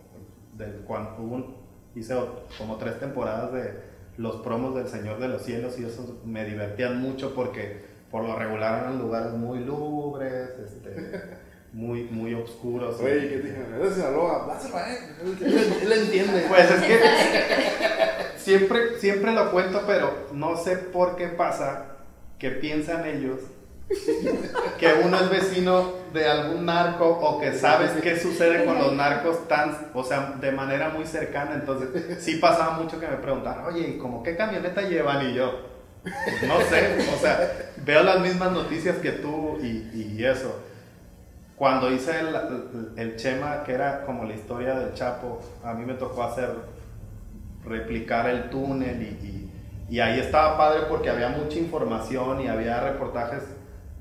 del cuando un- hice como tres temporadas de los promos del Señor de los Cielos y esos me divertían mucho porque por lo regular eran lugares muy lúgubres, este, muy, muy oscuros. y- Oye, ¿qué te dije? Eres de Sinaloa, dáselo a él. Él, él- él entiende. Pues es que siempre, siempre lo cuento, pero no sé por qué pasa que piensan ellos que uno es vecino de algún narco o que sabes qué sucede con los narcos tan, o sea, de manera muy cercana. Entonces, sí pasaba mucho que me preguntaban, oye, ¿y cómo qué camioneta llevan? Y yo, no sé, o sea, veo las mismas noticias que tú y, y eso. Cuando hice el, el- Chema, que era como la historia del Chapo, a mí me tocó hacer, replicar el túnel y, y- y ahí estaba padre porque había mucha información y había reportajes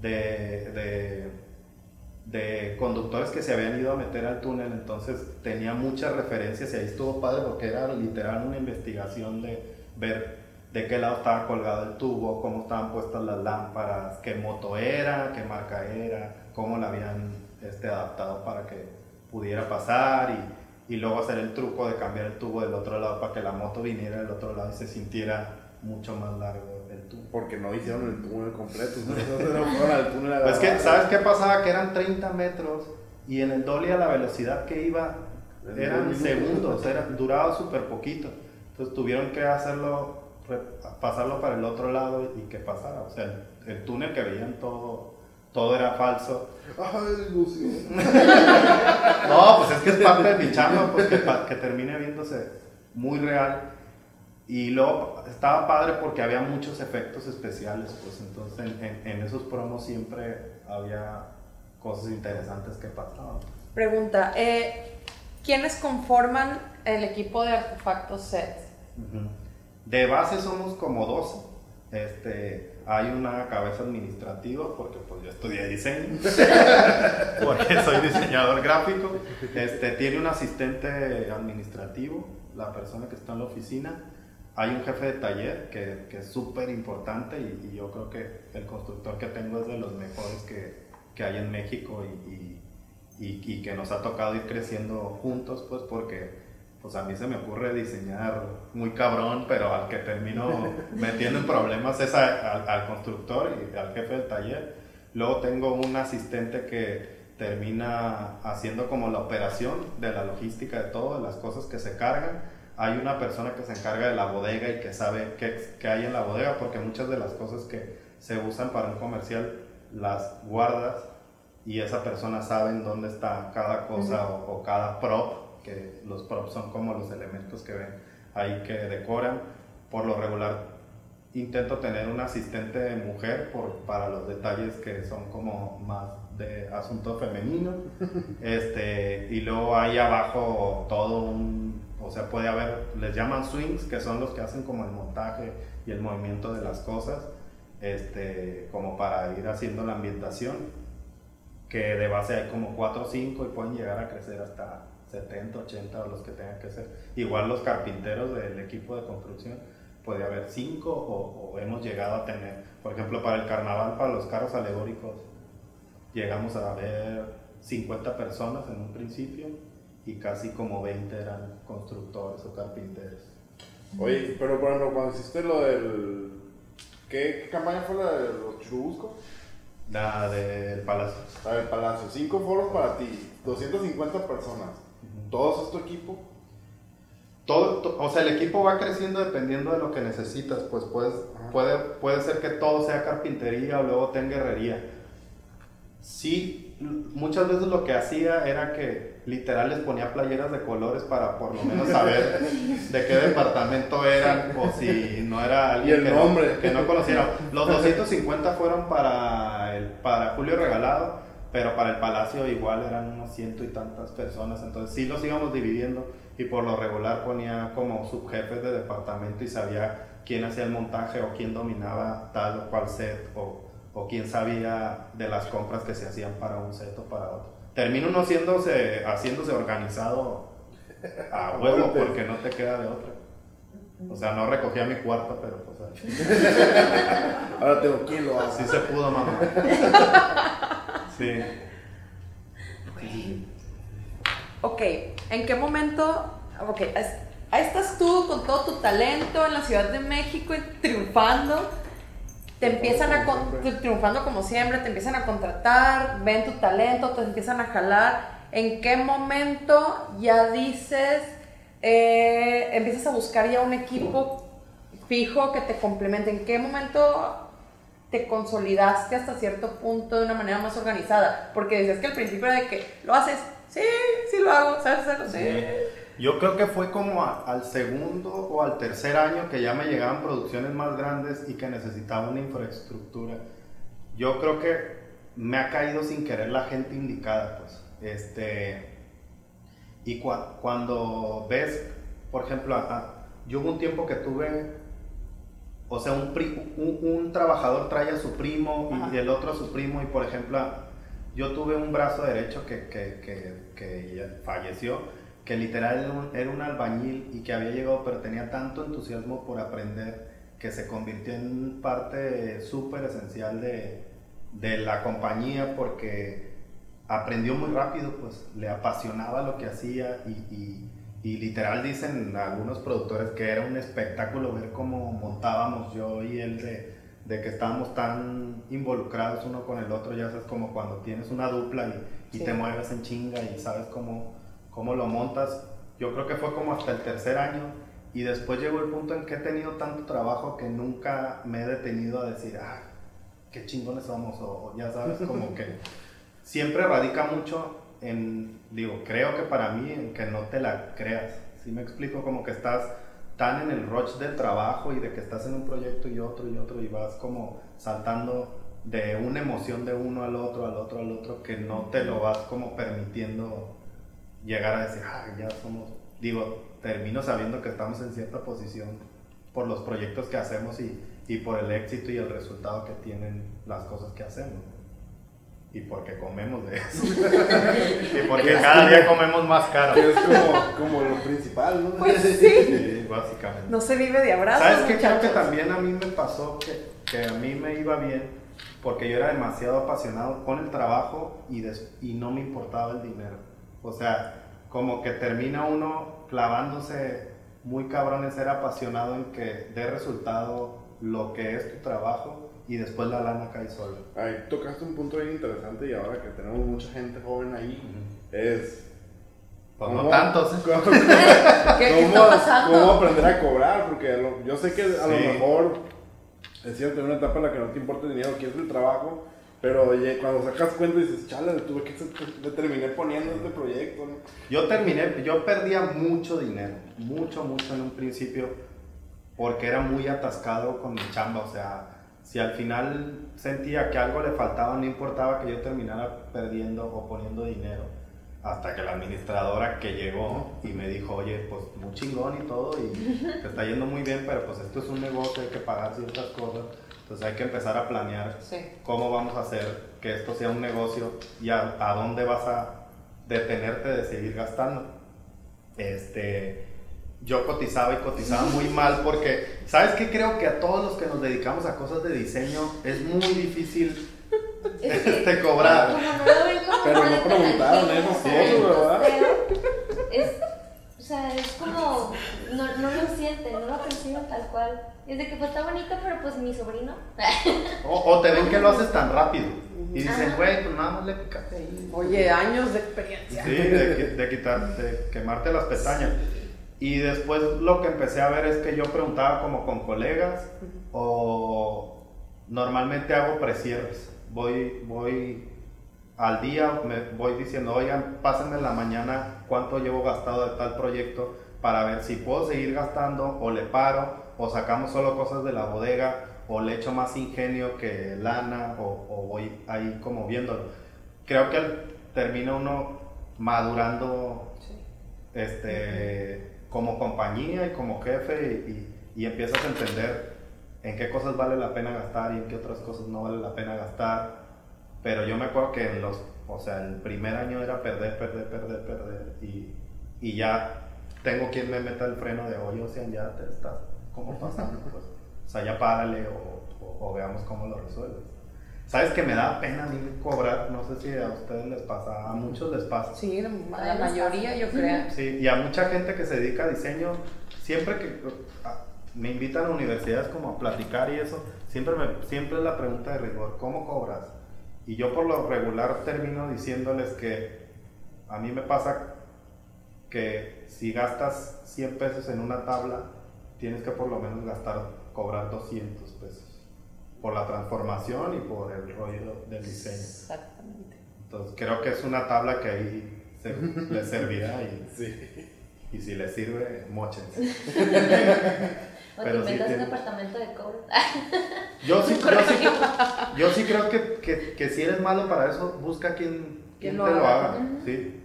de, de, de conductores que se habían ido a meter al túnel, entonces tenía muchas referencias y ahí estuvo padre porque era literal una investigación de ver de qué lado estaba colgado el tubo, cómo estaban puestas las lámparas, qué moto era, qué marca era, cómo la habían este, adaptado para que pudiera pasar y, y luego hacer el truco de cambiar el tubo del otro lado para que la moto viniera del otro lado y se sintiera mucho más largo el tubo. Porque no hicieron el túnel completo. ¿no? Al túnel Pues que. ¿sabes qué pasaba? Que eran 30 metros y en el dolly a la velocidad que iba eran segundos, era, duraba súper poquito. Entonces tuvieron que hacerlo, pasarlo para el otro lado y que pasara. O sea, el, el túnel que veían todo, todo era falso. Ay, Lucio. No, pues es que es parte de mi chamba, pues que, que termine viéndose muy real. Y luego estaba padre porque había muchos efectos especiales, pues entonces en, en- en esos promos siempre había cosas interesantes que pasaban. Pregunta, eh, ¿quiénes conforman el equipo de artefactos set? Ujú. De base somos como 12. Este, hay una cabeza administrativa porque pues yo estudié diseño, porque soy diseñador gráfico. Este, tiene un asistente administrativo, la persona que está en la oficina. Hay un jefe de taller que, que es súper importante y, y yo creo que el constructor que tengo es de los mejores que, que hay en México y, y- y- y que nos ha tocado ir creciendo juntos, pues porque pues a mí se me ocurre diseñar muy cabrón, pero al que termino metiendo en problemas es a- al, al constructor y al jefe del taller. Luego tengo un asistente que termina haciendo como la operación de la logística de todo, de las cosas que se cargan. Hay una persona que se encarga de la bodega y que sabe qué, qué hay en la bodega, porque muchas de las cosas que se usan para un comercial las guardas y esa persona sabe en dónde está cada cosa o, o cada prop, que los props son como los elementos que ven ahí que decoran. Por lo regular intento tener una asistente mujer por, para los detalles que son como más de asunto femenino. este, y luego ahí abajo todo un, o sea, puede haber, les llaman swings, que son los que hacen como el montaje y el movimiento de las cosas, este, como para ir haciendo la ambientación que de base hay como 4 o 5 y pueden llegar a crecer hasta 70, 80 o los que tengan que ser. Igual los carpinteros del equipo de construcción, puede haber 5 o, o hemos llegado a tener, por ejemplo, para el carnaval, para los carros alegóricos, llegamos a ver 50 personas en un principio y casi como 20 eran constructores o carpinteros. Oye, pero por ejemplo, cuando hiciste lo del. ¿Qué, qué campaña fue la de los churubuscos? La del palacio. La del Palacio. Cinco foros para ti, 250 personas. ¿Todos es tu equipo? Todo, to- o sea, el equipo va creciendo dependiendo de lo que necesitas, pues puedes, puede, puede ser que todo sea carpintería o luego tenga herrería. Sí, muchas veces lo que hacía era que literal les ponía playeras de colores para por lo menos saber de qué departamento eran o si no era alguien el que, nombre. No, que no conociera. Los 250 fueron para, el, para Julio Regalado, pero para el Palacio igual eran unos ciento y tantas personas, entonces sí los íbamos dividiendo y por lo regular ponía como subjefes de departamento y sabía quién hacía el montaje o quién dominaba tal o cual set o, o quién sabía de las compras que se hacían para un set o para otro. Termina uno haciéndose, haciéndose organizado a huevo porque no te queda de otra. O sea, no recogía mi cuarto, pero pues Ahora tengo quién lo hace. se pudo, mamá. Sí. Ok, ¿en qué momento? Ok, ahí estás tú con todo tu talento en la Ciudad de México y triunfando. Te empiezan a triunfando como siempre, te empiezan a contratar, ven tu talento, te empiezan a jalar. ¿En qué momento ya dices, eh, empiezas a buscar ya un equipo fijo que te complemente? ¿En qué momento te consolidaste hasta cierto punto de una manera más organizada? Porque decías que al principio era de que lo haces, sí, sí lo hago, ¿sabes hacerlo? Sí. Yo creo que fue como a- al segundo o al tercer año que ya me llegaban producciones más grandes y que necesitaba una infraestructura. Yo creo que me ha caído sin querer la gente indicada, pues. Este, y cua- cuando ves, por ejemplo, a- yo hubo un tiempo que tuve, o sea, un, pri- un, un trabajador trae a su primo y, el otro a su primo y, por ejemplo, yo tuve un brazo derecho que, que, que, que falleció, que literal era un, era un albañil y que había llegado, pero tenía tanto entusiasmo por aprender que se convirtió en parte súper esencial de, de la compañía porque aprendió muy rápido, pues le apasionaba lo que hacía y, y- y literal dicen algunos productores que era un espectáculo ver cómo montábamos yo y él de, de que estábamos tan involucrados uno con el otro, ya sabes, como cuando tienes una dupla y, y Sí. te mueves en chinga y sabes cómo, cómo lo montas. Yo creo que fue como hasta el tercer año y después llegó el punto en que he tenido tanto trabajo que nunca me he detenido a decir, ah, qué chingones somos, o, o ya sabes, como que siempre radica mucho en, digo, creo que para mí, en que no te la creas. Si me explico, como que estás tan en el rush del trabajo y de que estás en un proyecto y otro y otro y vas como saltando de una emoción de uno al otro, al otro, al otro, que no te lo vas como permitiendo llegar a decir, ah, ya somos, digo, termino sabiendo que estamos en cierta posición por los proyectos que hacemos y, y por el éxito y el resultado que tienen las cosas que hacemos. Y porque comemos de eso. y porque cada día comemos más caro. Que es como, como lo principal, ¿no? Pues sí. Sí, básicamente. No se vive de abrazos. ¿Sabes qué? Creo que también a mí me pasó que, que a mí me iba bien porque yo era demasiado apasionado con el trabajo y, des- y no me importaba el dinero. O sea, como que termina uno clavándose muy cabrón en ser apasionado en que dé resultado lo que es tu trabajo y después la lana cae sola. Ahí tocaste un punto bien interesante y ahora que tenemos mucha gente joven ahí, es... Pues no ¿cómo- tantos. ¿eh? ¿Cómo, ¿Qué, qué está pasando? cómo aprender a cobrar? Porque lo- yo sé que a lo Sí. mejor es cierto, en una etapa en la que no te importa el dinero, quieres el trabajo, pero oye, cuando sacas cuenta dices, chale, le tuve que le terminé poniendo este proyecto, ¿no? Yo terminé, yo perdía mucho dinero, mucho, mucho en un principio, porque era muy atascado con mi chamba, o sea, si al final sentía que algo le faltaba, no importaba que yo terminara perdiendo o poniendo dinero, hasta que la administradora que llegó y me dijo, oye, pues muy chingón y todo, y te está yendo muy bien, pero pues esto es un negocio, hay que pagar ciertas cosas, entonces hay que empezar a planear Sí. cómo vamos a hacer que esto sea un negocio y a, a dónde vas a detenerte de seguir gastando. Este, yo cotizaba y cotizaba muy mal porque, ¿sabes qué? Creo que a todos los que nos dedicamos a cosas de diseño es muy difícil Es que, este, cobrar. Pero no preguntaron cosas, ¿verdad? pero Es, o sea, es como, no, no lo sienten, no lo perciben tal cual. Es de que pues está bonito, pero pues mi sobrino. O, o te ven que lo haces tan rápido y dicen, güey, pues nada más le picaste ahí. Oye, años de experiencia. Sí, de, de quitar, de quemarte las pestañas. Y después lo que empecé a ver es que yo preguntaba como con colegas o normalmente hago precierres. Voy, voy al día me voy diciendo, oigan, pásenme en la mañana cuánto llevo gastado de tal proyecto para ver si puedo seguir gastando o le paro o sacamos solo cosas de la bodega o le echo más ingenio que lana o, o voy ahí como viéndolo. Creo que termina uno madurando este, como compañía y como jefe y, y empiezas a entender en qué cosas vale la pena gastar y en qué otras cosas no vale la pena gastar. Pero yo me acuerdo que en los, o sea, el primer año era perder, perder, perder, perder y, y ya tengo quien me meta el freno de, oye, o sea, ya te estás como pasando, pues, o sea, ya párale o, o- o veamos cómo lo resuelves. ¿Sabes que me da pena a mí cobrar? No sé si a ustedes les pasa, a muchos les pasa. Sí, a la mayoría yo creo. Sí, y a mucha gente que se dedica a diseño, siempre que me invitan a universidades como a platicar y eso, siempre, me, siempre es la pregunta de rigor, ¿cómo cobras? Y yo por lo regular termino diciéndoles que a mí me pasa que si gastas 100 pesos en una tabla, tienes que por lo menos gastar, cobrar 200 pesos por la transformación y por el rollo del diseño. Exactamente. Entonces creo que es una tabla que ahí se, le servirá y, Sí. y si le sirve, mochense. O te Pero sí inventas un tiene- departamento de cobro. Yo sí, yo sí, yo sí creo que, que, que si eres malo para eso, busca quien, quien lo te lo haga. haga. Sí.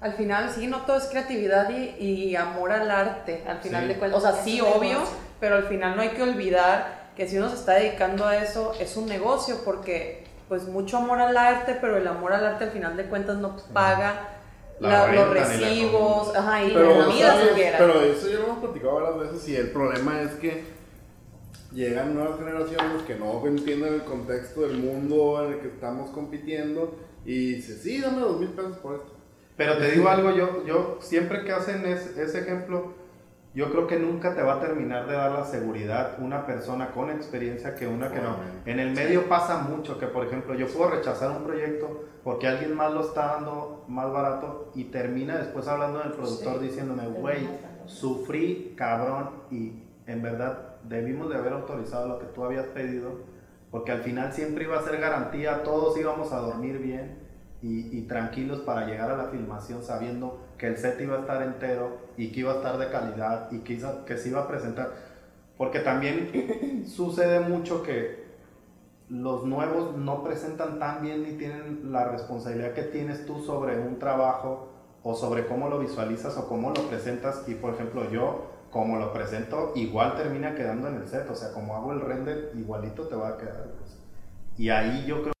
Al final, sí, no todo es creatividad y, y amor al arte, al final Sí. de cuentas. O sea, sí, obvio, pero al final no hay que olvidar que si uno se está dedicando a eso, es un negocio, porque pues mucho amor al arte, pero el amor al arte al final de cuentas no paga La la- los renta ni la recibos, ajá, y Pero, la vida ¿sabes? siquiera. pero eso ya lo hemos platicado varias veces y el problema es que llegan nuevas generaciones que no entienden el contexto del mundo en el que estamos compitiendo y dicen, sí, dame dos mil pesos por esto. Pero te digo algo, yo, yo siempre que hacen es- ese ejemplo, yo creo que nunca te va a terminar de dar la seguridad una persona con experiencia que una que no. En el medio pasa mucho que, por ejemplo, yo puedo rechazar un proyecto porque alguien más lo está dando más barato y termina después hablando del productor Sí. diciéndome, güey, sufrí cabrón y en verdad debimos de haber autorizado lo que tú habías pedido porque al final siempre iba a ser garantía, todos íbamos a dormir bien y, y tranquilos para llegar a la filmación sabiendo que el set iba a estar entero y que iba a estar de calidad y que, iba- que se iba a presentar. Porque también sucede mucho que los nuevos no presentan tan bien ni tienen la responsabilidad que tienes tú sobre un trabajo o sobre cómo lo visualizas o cómo lo presentas. Y por ejemplo, yo, como lo presento, igual termina quedando en el set. O sea, como hago el render, igualito te va a quedar. pues. Y ahí yo creo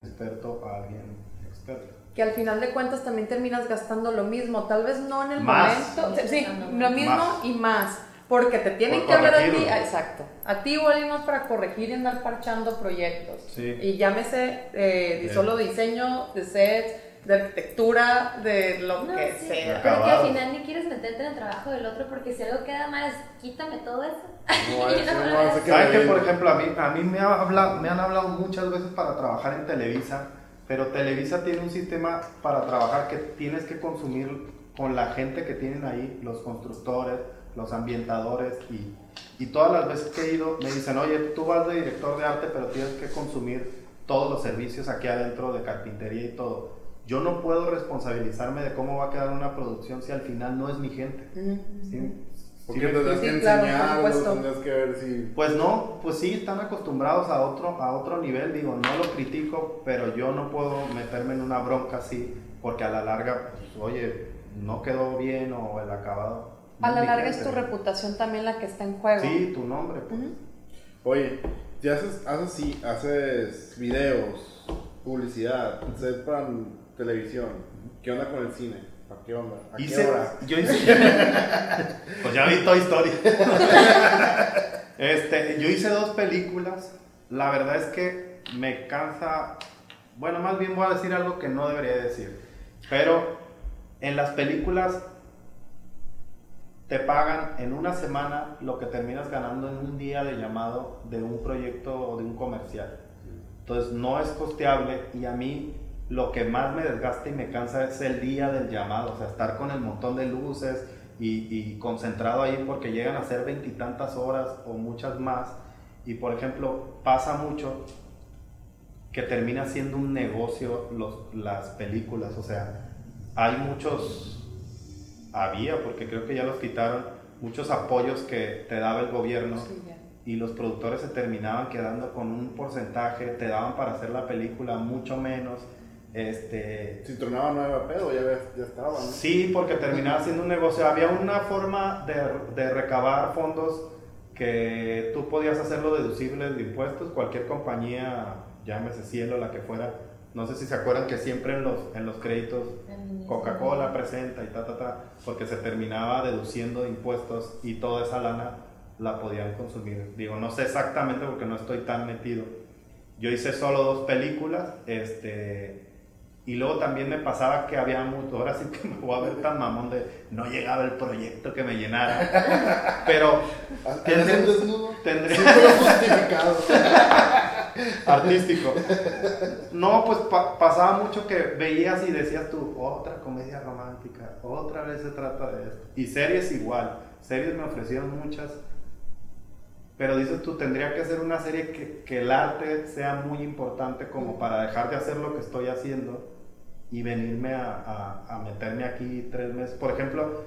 que experto a alguien experto. Que al final de cuentas también terminas gastando lo mismo, tal vez no en el Más. momento, sí, Gastando lo mismo más. y más, porque te tienen Por que hablar a ti, ah, exacto, a ti más para corregir y andar parchando proyectos. Sí. Y llámese eh, Bien. solo diseño, de sets, de arquitectura, de lo No, que sí, sea. Pero que al final ni quieres meterte en el trabajo del otro porque si algo queda mal, es quítame todo eso. No, ese no que ¿Sabes que, por ejemplo, a mí, a mí me, habla- me han hablado muchas veces para trabajar en Televisa, pero Televisa tiene un sistema para trabajar que tienes que consumir con la gente que tienen ahí, los constructores, los ambientadores y, y todas las veces que he ido me dicen, oye, tú vas de director de arte, pero tienes que consumir todos los servicios aquí adentro de carpintería y todo. Yo no puedo responsabilizarme de cómo va a quedar una producción si al final no es mi gente. ¿sí? Porque Sí, tendrás sí, que claro, por enseñarlo, supuesto. tendrás que ver si... pues no, pues sí, están acostumbrados a otro, a otro nivel, digo, no lo critico, pero yo no puedo meterme en una bronca así, porque a la larga, pues, oye, no quedó bien o el acabado. A la larga es tu reputación también la que está en juego. Sí, tu nombre, pues. Ujú. Oye, si haces, haces, sí, haces videos, publicidad, set para televisión, ¿qué onda con el cine? ¿Para qué onda? ¿A qué Hice, hora? yo hice, pues ya vi Toy Story. este, yo hice dos películas, la verdad es que me cansa, bueno, más bien voy a decir algo que no debería decir, pero en las películas te pagan en una semana lo que terminas ganando en un día de llamado de un proyecto o de un comercial. Entonces no es costeable y a mí lo que más me desgasta y me cansa es el día del llamado, o sea, estar con el montón de luces y, y concentrado ahí porque llegan a ser veintitantas horas o muchas más. Y por ejemplo, pasa mucho que termina siendo un negocio los, las películas. O sea, hay muchos, había, porque creo que ya los quitaron, muchos apoyos que te daba el gobierno Sí, y los productores se terminaban quedando con un porcentaje, te daban para hacer la película mucho menos. Este, Si tronaba nueva pedo, ya, ya estaba, ¿no? Sí, porque terminaba siendo un negocio. Había una forma de, de recabar fondos que tú podías hacerlo deducible de impuestos. Cualquier compañía, llámese Cielo, la que fuera. No sé si se acuerdan que siempre en los, en los créditos Coca-Cola presenta y ta, ta, ta, porque se terminaba deduciendo de impuestos y toda esa lana la podían consumir. Digo, no sé exactamente porque no estoy tan metido. Yo hice solo dos películas, este, y luego también me pasaba que había mucho, ahora sí que me voy a ver tan mamón de no llegaba el proyecto que me llenara. Pero tendría Siempre justificado. artístico. No, pues pa- pasaba mucho que veías y decías tú, otra comedia romántica, otra vez se trata de esto. Y series igual, series me ofrecieron muchas, pero dices tú, tendría que ser una serie que, que el arte sea muy importante como para dejar de hacer lo que estoy haciendo y venirme a, a- a meterme aquí tres meses. Por ejemplo,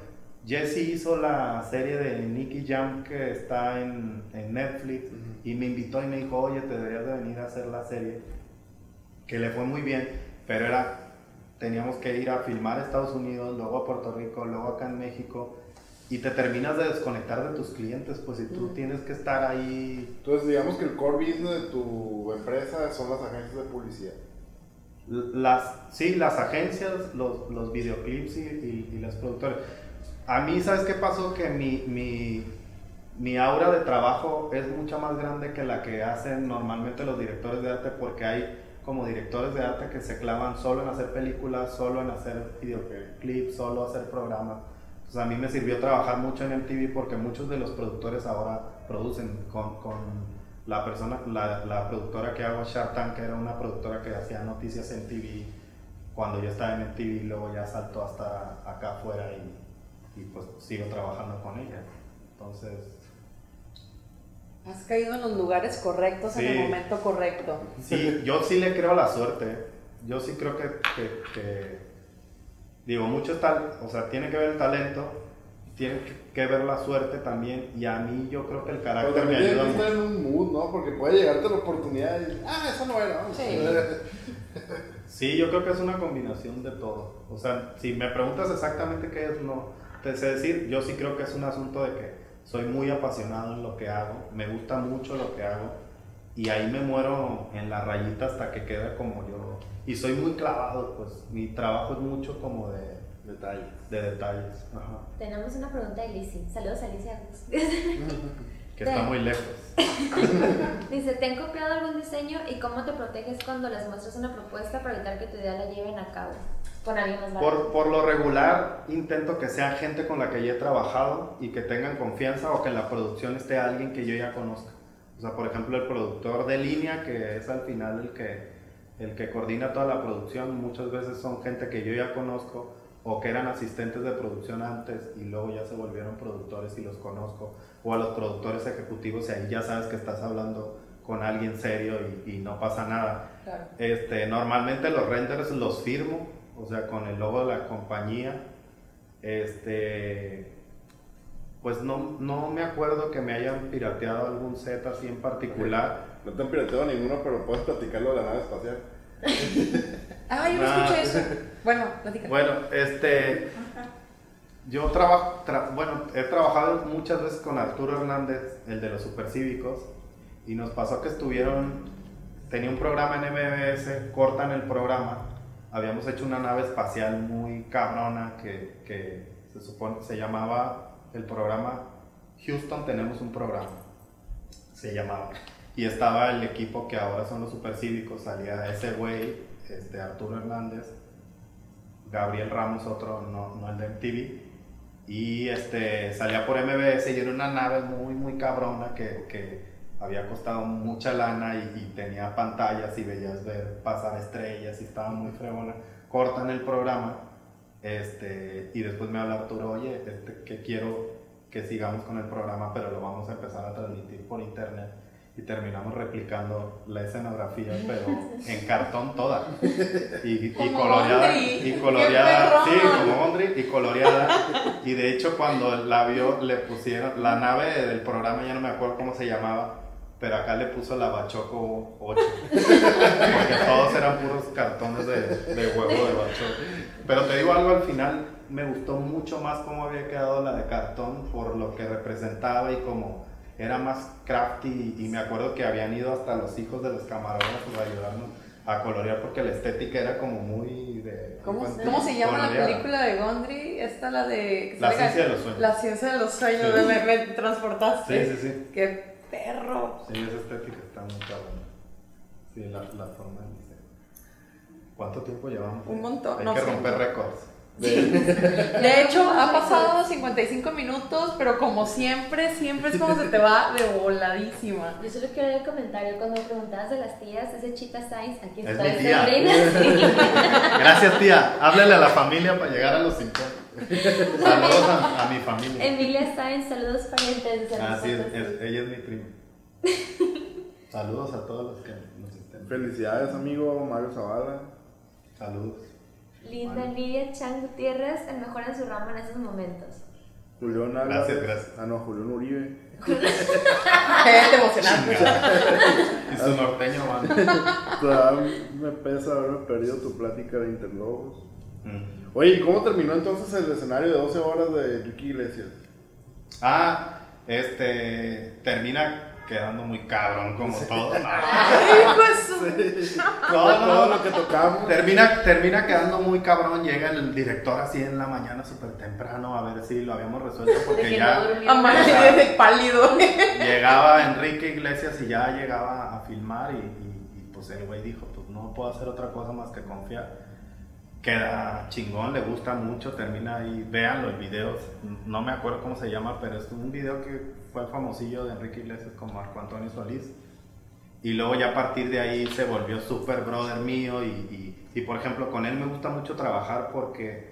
Jesse hizo la serie de Nicky Jam que está en, en Netflix y me invitó y me dijo, oye, te deberías de venir a hacer la serie, que le fue muy bien, pero era, teníamos que ir a filmar a Estados Unidos, luego a Puerto Rico, luego acá en México, y te terminas de desconectar de tus clientes, pues si tú tienes que estar ahí Entonces, digamos que el core business de tu empresa son las agencias de publicidad. Las, sí, las agencias, los, los videoclips y, y, y las productoras. A mí, ¿sabes qué pasó? Que mi, mi, mi aura de trabajo es mucho más grande que la que hacen normalmente los directores de arte porque hay como directores de arte que se clavan solo en hacer películas, solo en hacer videoclips, solo hacer programas. Entonces a mí me sirvió trabajar mucho en MTV porque muchos de los productores ahora producen con, con la persona, la, la productora que hago, Shark Tank, era una productora que hacía noticias en TV cuando yo estaba en MTV, luego ya saltó hasta acá afuera y, y pues sigo trabajando con ella. Entonces, Has caído en los lugares correctos en Sí. el momento correcto. sí, yo sí le creo a la suerte. Yo sí creo que, que- que- digo, mucho tal, o sea, tiene que ver el talento, tiene que- ver la suerte también, y a mí yo creo que el carácter me también ayuda que estar mucho. en un mood, ¿no? Porque puede llegarte la oportunidad y, ah, eso no era. Sí. Sí, yo creo que es una combinación de todo. O sea, si me preguntas exactamente qué es, no te sé decir. Yo sí creo que es un asunto de que soy muy apasionado en lo que hago, me gusta mucho lo que hago y ahí me muero en la rayita hasta que queda como yo. Y soy muy clavado, pues mi trabajo es mucho como de, Detalle. de detalles, Ajá. Tenemos una pregunta de Lizzie. Saludos a Lizzie que está muy lejos. Dice, ¿te han copiado algún diseño y cómo te proteges cuando les muestras una propuesta para evitar que tu idea la lleven a cabo barato? Por, por lo regular, intento que sea gente con la que ya he trabajado y que tengan confianza o que en la producción esté alguien que yo ya conozca. O sea, por ejemplo, el productor de línea, que es al final el que, el que coordina toda la producción, muchas veces son gente que yo ya conozco o que eran asistentes de producción antes y luego ya se volvieron productores y los conozco. O a los productores ejecutivos y ahí ya sabes que estás hablando con alguien serio y, y no pasa nada. Claro. Este, normalmente los renders los firmo, o sea, con el logo de la compañía. Este, pues no, no me acuerdo que me hayan pirateado algún set así en particular. No te han pirateado ninguno, pero puedes platicarlo de la nave espacial. Ah, yo no Ah. escuché eso. Bueno, platica. Bueno, este, yo trabajo, tra- bueno, he trabajado muchas veces con Arturo Hernández, el de los supercívicos, y nos pasó que estuvieron, tenía un programa en MBS, cortan el programa, habíamos hecho una nave espacial muy cabrona que, que se supone, se llamaba el programa Houston tenemos un programa, se llamaba, y estaba el equipo que ahora son los supercívicos, salía ese güey, este, Arturo Hernández, Gabriel Ramos, otro, no, no el de MTV. Y este, salía por MBS y era una nave muy, muy cabrona que, que había costado mucha lana y, y tenía pantallas y veías ver pasar estrellas y estaba muy fregona. Cortan el programa este, y después me habla Arturo, oye, este, que quiero que sigamos con el programa, pero lo vamos a empezar a transmitir por internet. Y terminamos replicando la escenografía, pero en cartón toda. Y, y Como coloreada. Y ¡Qué coloreada. Sí, como Ondri y coloreada. Y de hecho, cuando la vio, le pusieron la nave del programa, ya no me acuerdo cómo se llamaba. Pero acá le puso la Bachoco 8. Porque todos eran puros cartones de, de huevo de Bachoco. Pero te digo algo al final, me gustó mucho más cómo había quedado la de cartón por lo que representaba y como era más crafty. Y me acuerdo que habían ido hasta los hijos de los camarógrafos a ayudarnos a colorear porque la estética era como muy de. ¿Cómo, pues, cómo se llama la película de Gondry? Esta, la de... La ciencia de los sueños. La ciencia de los sueños, Sí. me, me transportaste. Sí, sí, sí. ¡Qué perro! Sí, esa estética está muy cabrona. Sí, la, la forma de. ¿Cuánto tiempo llevamos? Un montón, Hay no que romper récords. De hecho, ha pasado 55 minutos, pero como siempre, siempre es como se te va de voladísima. Yo solo quiero el comentario cuando me preguntabas de las tías, ese Chita Sainz, aquí Es está mi tía. sobrino, sí. Gracias, tía. Háblale a la familia para llegar a los 50. Saludos a, a mi familia. Emilia Sainz, saludos parientes. dice Ah, sí, es- es- ella es mi prima. Saludos a todos los que nos estén. Felicidades, amigo Mario Zavala. Saludos. Linda Lidia Chan Gutiérrez, el mejor en su ramo en estos momentos. Julián Álvarez. Gracias, gracias. Ah, no, Julián Uribe. Qué te emocionaste. Y su norteño. Todavía me pesa haberme perdido tu plática de Interlobos. Mm. Oye, ¿y cómo terminó entonces el escenario de 12 horas de Ricky Iglesias? Ah, este. Termina quedando muy cabrón como todo. No, Hijo de su- Todo, no, todo lo que tocamos. Termina, termina quedando muy cabrón. Llega el director así en la mañana súper temprano a ver si lo habíamos resuelto porque que ya. Amanecí pálido. llegaba Enrique Iglesias y ya llegaba a filmar y, y- y, pues el güey dijo, pues no puedo hacer otra cosa más que confiar. Queda chingón, le gusta mucho, termina ahí, vean los videos, no me acuerdo cómo se llama, pero es un video que fue famosillo de Enrique Iglesias con Marco Antonio Solís. Y luego ya a partir de ahí se volvió súper brother mío y, y- y, por ejemplo con él me gusta mucho trabajar porque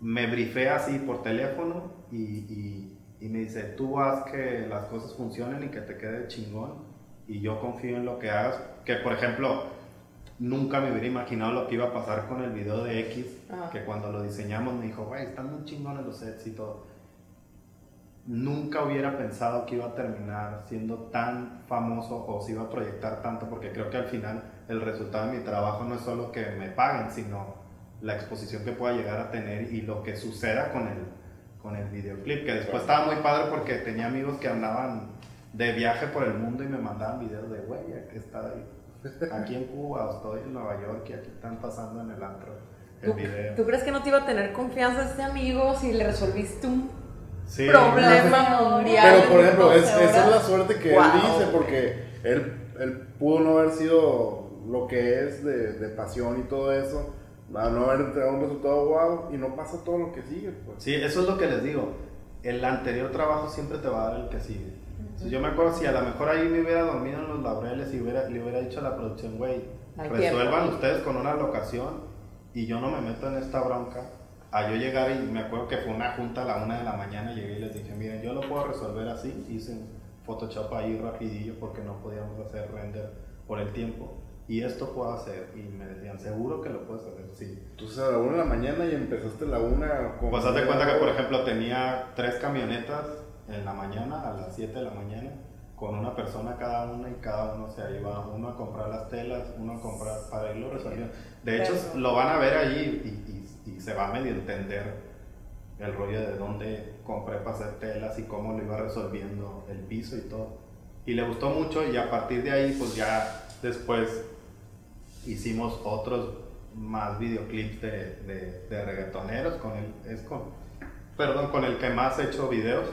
me brifea así por teléfono y, y- y me dice, tú haz que las cosas funcionen y que te quede chingón y yo confío en lo que hagas. Que por ejemplo, nunca me hubiera imaginado lo que iba a pasar con el video de X, Ajá. que cuando lo diseñamos me dijo, güey, están muy chingones los sets y todo. Nunca hubiera pensado que iba a terminar siendo tan famoso o se iba a proyectar tanto, porque creo que al final el resultado de mi trabajo no es solo que me paguen, sino la exposición que pueda llegar a tener y lo que suceda con el, con el videoclip, que después estaba muy padre porque tenía amigos que andaban de viaje por el mundo y me mandaban videos de, güey, aquí está aquí en Cuba o estoy en Nueva York y aquí están pasando en el antro el ¿Tú, video. tú crees que no te iba a tener confianza este amigo si le resolviste un Sí. problema No. mundial? Pero por ejemplo, 12 es- esa es la suerte que Wow. él dice, porque él, él pudo no haber sido lo que es de, de pasión y todo eso, a no haber entregado un resultado wow y no pasa todo lo que sigue. Pues. Sí, eso es lo que les digo. El anterior trabajo siempre te va a dar el que sigue. Yo me acuerdo si a lo mejor ahí me hubiera dormido en los laureles y hubiera, le hubiera dicho a la producción, güey, resuelvan tiempo. ustedes con una locación y yo no me meto en esta bronca. A yo llegar y me acuerdo que fue una junta a la una de la mañana, llegué y les dije, miren, yo lo puedo resolver así. Hice un Photoshop ahí rapidillo porque no podíamos hacer render por el tiempo. Y esto puedo hacer. Y me decían, seguro que lo puedes hacer. Sí. Entonces a la una de la mañana y empezaste a la una con... Pues haz de cuenta que, por ejemplo, tenía tres camionetas en la mañana, a las 7 de la mañana, con una persona cada una y cada uno se iba, uno a comprar las telas, uno a comprar para irlo resolviendo. De hecho, Pero- lo van a ver allí y, y- y se va a medio entender el rollo de dónde compré para hacer telas y cómo lo iba resolviendo el piso y todo. Y le gustó mucho y a partir de ahí, pues ya después hicimos otros más videoclips de, de, de reggaetoneros con el, es con, perdón, con el que más he hecho videos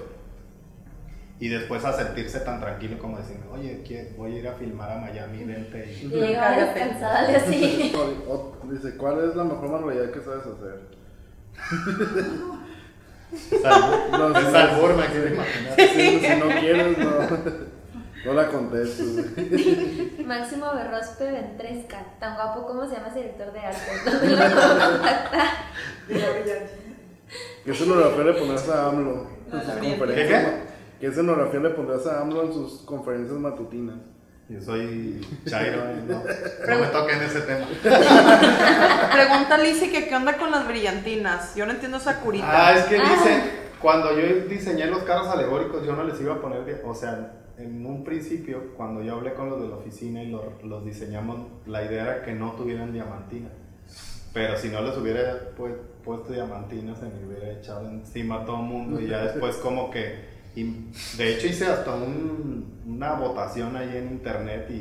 y después a sentirse tan tranquilo como decirme, oye, ¿qué- voy a ir a filmar a Miami, vente y... Y descansada de así. Dice, ¿cuál es la mejor manualidad que sabes hacer? Salvo- No, es sí, albur, me quiero imaginar. Si, si no quieres, no, no la contestes. güey. Máximo Berrospe Ventresca, tan guapo como se llama ese director de arte. ¿Dónde lo contactar? ¿Qué escenografía le pondrás a AMLO en sus ¿Qué, conferencias? qué? ¿Qué escenografía le pondrás a AMLO en sus conferencias matutinas? Yo soy Chairo y no, no me toquen ese tema. Pregunta Lizzy que qué onda con las brillantinas. Yo no entiendo esa curita. Ah, es que Ah. dice, cuando yo diseñé los carros alegóricos, yo no les iba a poner, o sea, en un principio, cuando yo hablé con los de la oficina y lo- los diseñamos, la idea era que no tuvieran diamantina. Pero si no les hubiera pu- puesto diamantina, se me hubiera echado encima a todo el mundo y ya después como que... y de hecho hice hasta un- una votación ahí en internet y,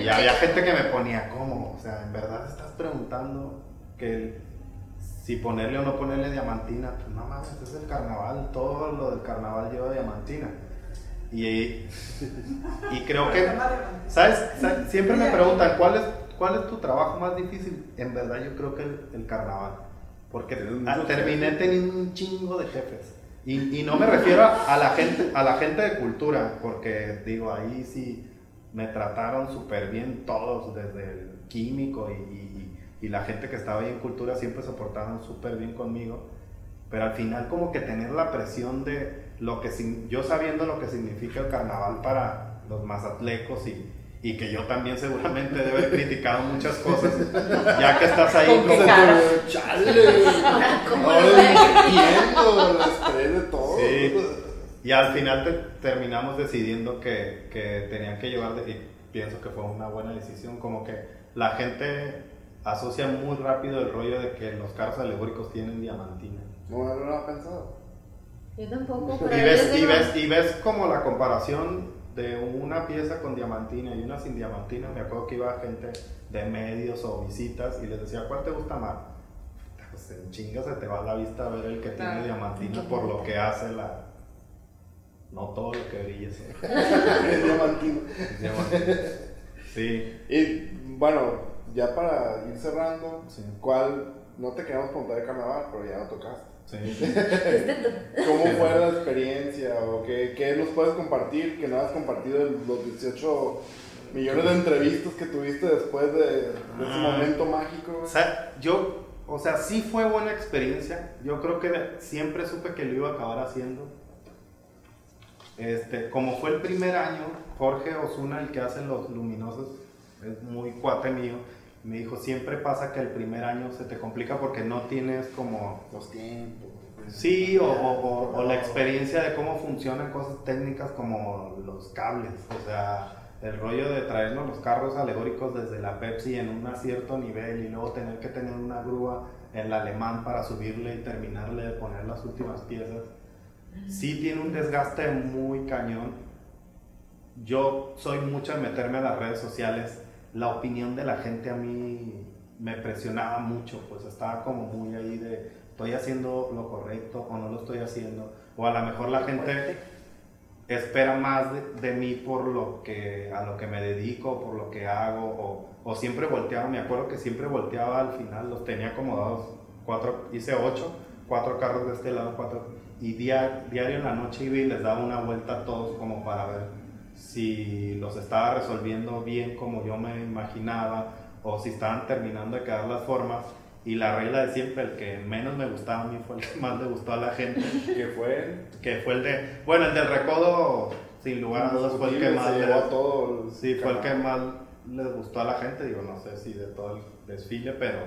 y había gente que me ponía, ¿cómo? O sea, ¿en verdad estás preguntando que si ponerle o no ponerle diamantina? Pues no mames, es el carnaval, todo lo del carnaval lleva diamantina. Y, y creo que, ¿sabes? ¿sabes? Siempre me preguntan, ¿cuál es, ¿cuál es tu trabajo más difícil? En verdad yo creo que el, el carnaval. Porque ah, terminé teniendo un chingo de jefes. Y, y no me refiero a, la gente, a la gente de cultura, porque digo, ahí sí me trataron súper bien todos, desde el químico y, y- y la gente que estaba ahí en cultura siempre se portaron súper bien conmigo. Pero al final como que tener la presión de lo que, yo sabiendo lo que significa el carnaval para los mazatlecos y, y que yo también seguramente debe haber criticado muchas cosas, ya que estás ahí ¿Con como... Chale. ¿Cómo lo entiendo de todo. Sí. Y al final te- terminamos decidiendo que, que tenían que llevar, de- y pienso que fue una buena decisión, como que la gente asocia muy rápido el rollo de que los carros alegóricos tienen diamantina. No, no lo había pensado. Yo tampoco, Y pero ves, yo y, ves, y ves como la comparación de una pieza con diamantina y una sin diamantina. Me acuerdo que iba gente de medios o visitas y les decía, ¿cuál te gusta más? Pues en chinga se te va la vista a ver el que Claro. tiene diamantina por lo que hace la... No todo lo que brilla es es diamantina. Sí, Y bueno, ya para ir cerrando, Sí. ¿cuál? No te queremos preguntar de carnaval, pero ya lo tocaste. Sí. ¿Cómo fue la experiencia? ¿O qué, qué nos puedes compartir que no has compartido en los 18 millones de entrevistas que tuviste después de, de ese Ah. momento mágico? O sea, yo, o sea, sí fue buena experiencia. Yo creo que siempre supe que lo iba a acabar haciendo. Este, como fue el primer año, Jorge Osuna, el que hace los luminosos, es muy cuate mío, me dijo, siempre pasa que el primer año se te complica porque no tienes como Los tiempos. Sí, o, o- o- o la experiencia de cómo funcionan cosas técnicas como los cables, o sea, el rollo de traernos los carros alegóricos desde la Pepsi en un cierto nivel y luego tener que tener una grúa en el alemán para subirle y terminarle de poner las últimas piezas. Sí tiene un desgaste muy cañón. Yo soy mucho de meterme a las redes sociales. La opinión de la gente a mí me presionaba mucho, pues estaba como muy ahí de estoy haciendo lo correcto o no lo estoy haciendo. O a lo mejor la gente espera más de, mí por lo que a lo que me dedico, por lo que hago, o, siempre volteaba, me acuerdo que siempre volteaba al final, los tenía acomodados, cuatro, hice ocho, cuatro carros de este lado, cuatro, y dia- diario en la noche iba y les daba una vuelta a todos como para ver si los estaba resolviendo bien como yo me imaginaba, o si estaban terminando de quedar las formas. Y la regla de siempre, el que menos me gustaba a mí fue el que más le gustó a la gente Que fue. que fue el de, bueno, el del recodo, sin lugar a dudas, fue el que más, se le- llevó a todo el sí, fue el que más les gustó a la gente, digo, no sé si de todo el desfile, pero,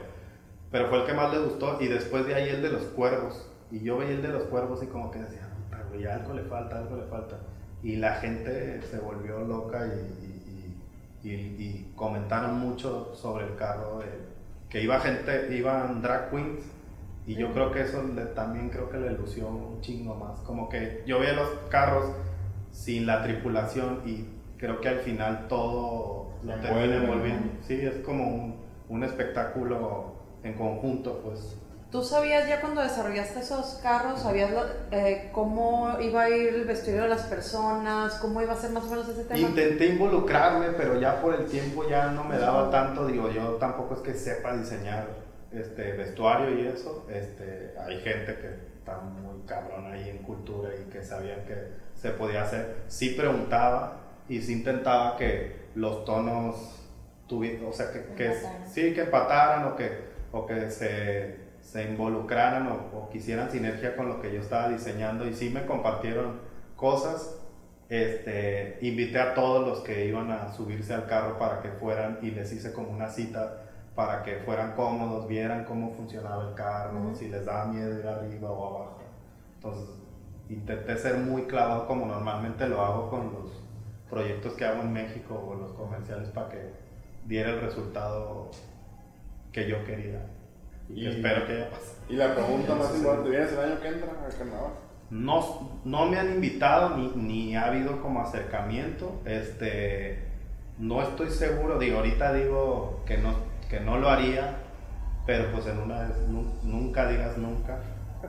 pero fue el que más les gustó, y después de ahí el de los cuervos, y yo veía el de los cuervos y como que decía, "Puta, güey, algo le falta, algo le falta, y la gente se volvió loca y, y- y- y- y comentaron mucho sobre el carro, que iba gente, iban drag queens, y yo creo que eso le- también creo que le lució un chingo más. Como que yo veía los carros sin la tripulación y creo que al final todo lo termina envolviendo. Sí, es como un, un espectáculo en conjunto, pues. ¿Tú sabías ya cuando desarrollaste esos carros, sabías lo- eh, cómo iba a ir el vestido de las personas, cómo iba a ser más o menos ese tema? Intenté involucrarme, pero ya por el tiempo ya no me daba tanto. Digo, yo tampoco es que sepa diseñar este vestuario y eso. Este, hay gente que está muy cabrón ahí en cultura y que sabían que se podía hacer. Sí preguntaba y sí intentaba que los tonos tuvieran, o sea, que, que Empataran. sí, que empataran o que, o que se, se involucraran o, o quisieran sinergia con lo que yo estaba diseñando y sí me compartieron cosas este, invité a todos los que iban a subirse al carro para que fueran y les hice como una cita para que fueran cómodos, vieran cómo funcionaba el carro, si les daba miedo ir arriba o abajo. Entonces, intenté ser muy clavado como normalmente lo hago con los proyectos que hago en México o los comerciales para que diera el resultado que yo quería y, Y- espero que haya pasado. Y la pregunta más importante, ¿vienes el año que entra al carnaval? No, no me han invitado ni, ni ha habido como acercamiento. Este, no estoy seguro. Digo, ahorita digo que no, que no lo haría, pero pues en una vez, nu- nunca digas nunca.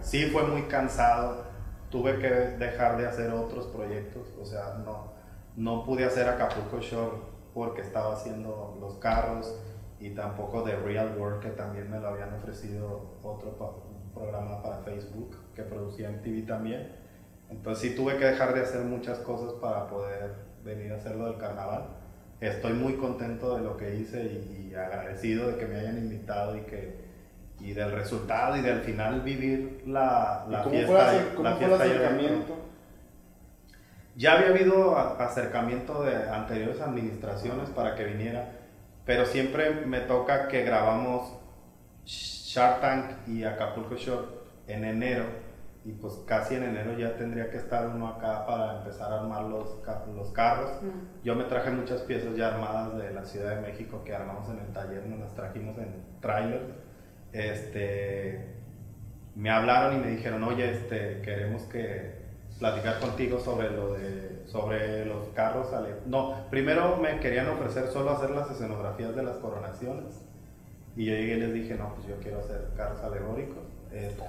Sí fue muy cansado. Tuve que dejar de hacer otros proyectos. O sea, no, no pude hacer Acapulco Shore porque estaba haciendo los carros y tampoco de Real World que también me lo habían ofrecido otro pa- programa para Facebook que producía en TV también. Entonces sí tuve que dejar de hacer muchas cosas para poder venir a hacerlo del carnaval. Estoy muy contento de lo que hice y, y agradecido de que me hayan invitado y que y del resultado y del final vivir la, ¿Y la cómo fiesta. fue, el acer- la cómo fue el fiesta acercamiento? ya había habido acercamiento de anteriores administraciones para que viniera, pero siempre me toca que grabamos Shark Tank y Acapulco Shore en enero y pues casi en enero ya tendría que estar uno acá para empezar a armar los, los carros. Yo me traje muchas piezas ya armadas de la Ciudad de México que armamos en el taller, nos las trajimos en trailer. Este, me hablaron y me dijeron, oye, este, queremos que platicar contigo sobre lo de, sobre los carros. ale- No, primero me querían ofrecer solo hacer las escenografías de las coronaciones. Y yo llegué y les dije, no, pues yo quiero hacer carros alegóricos. Este,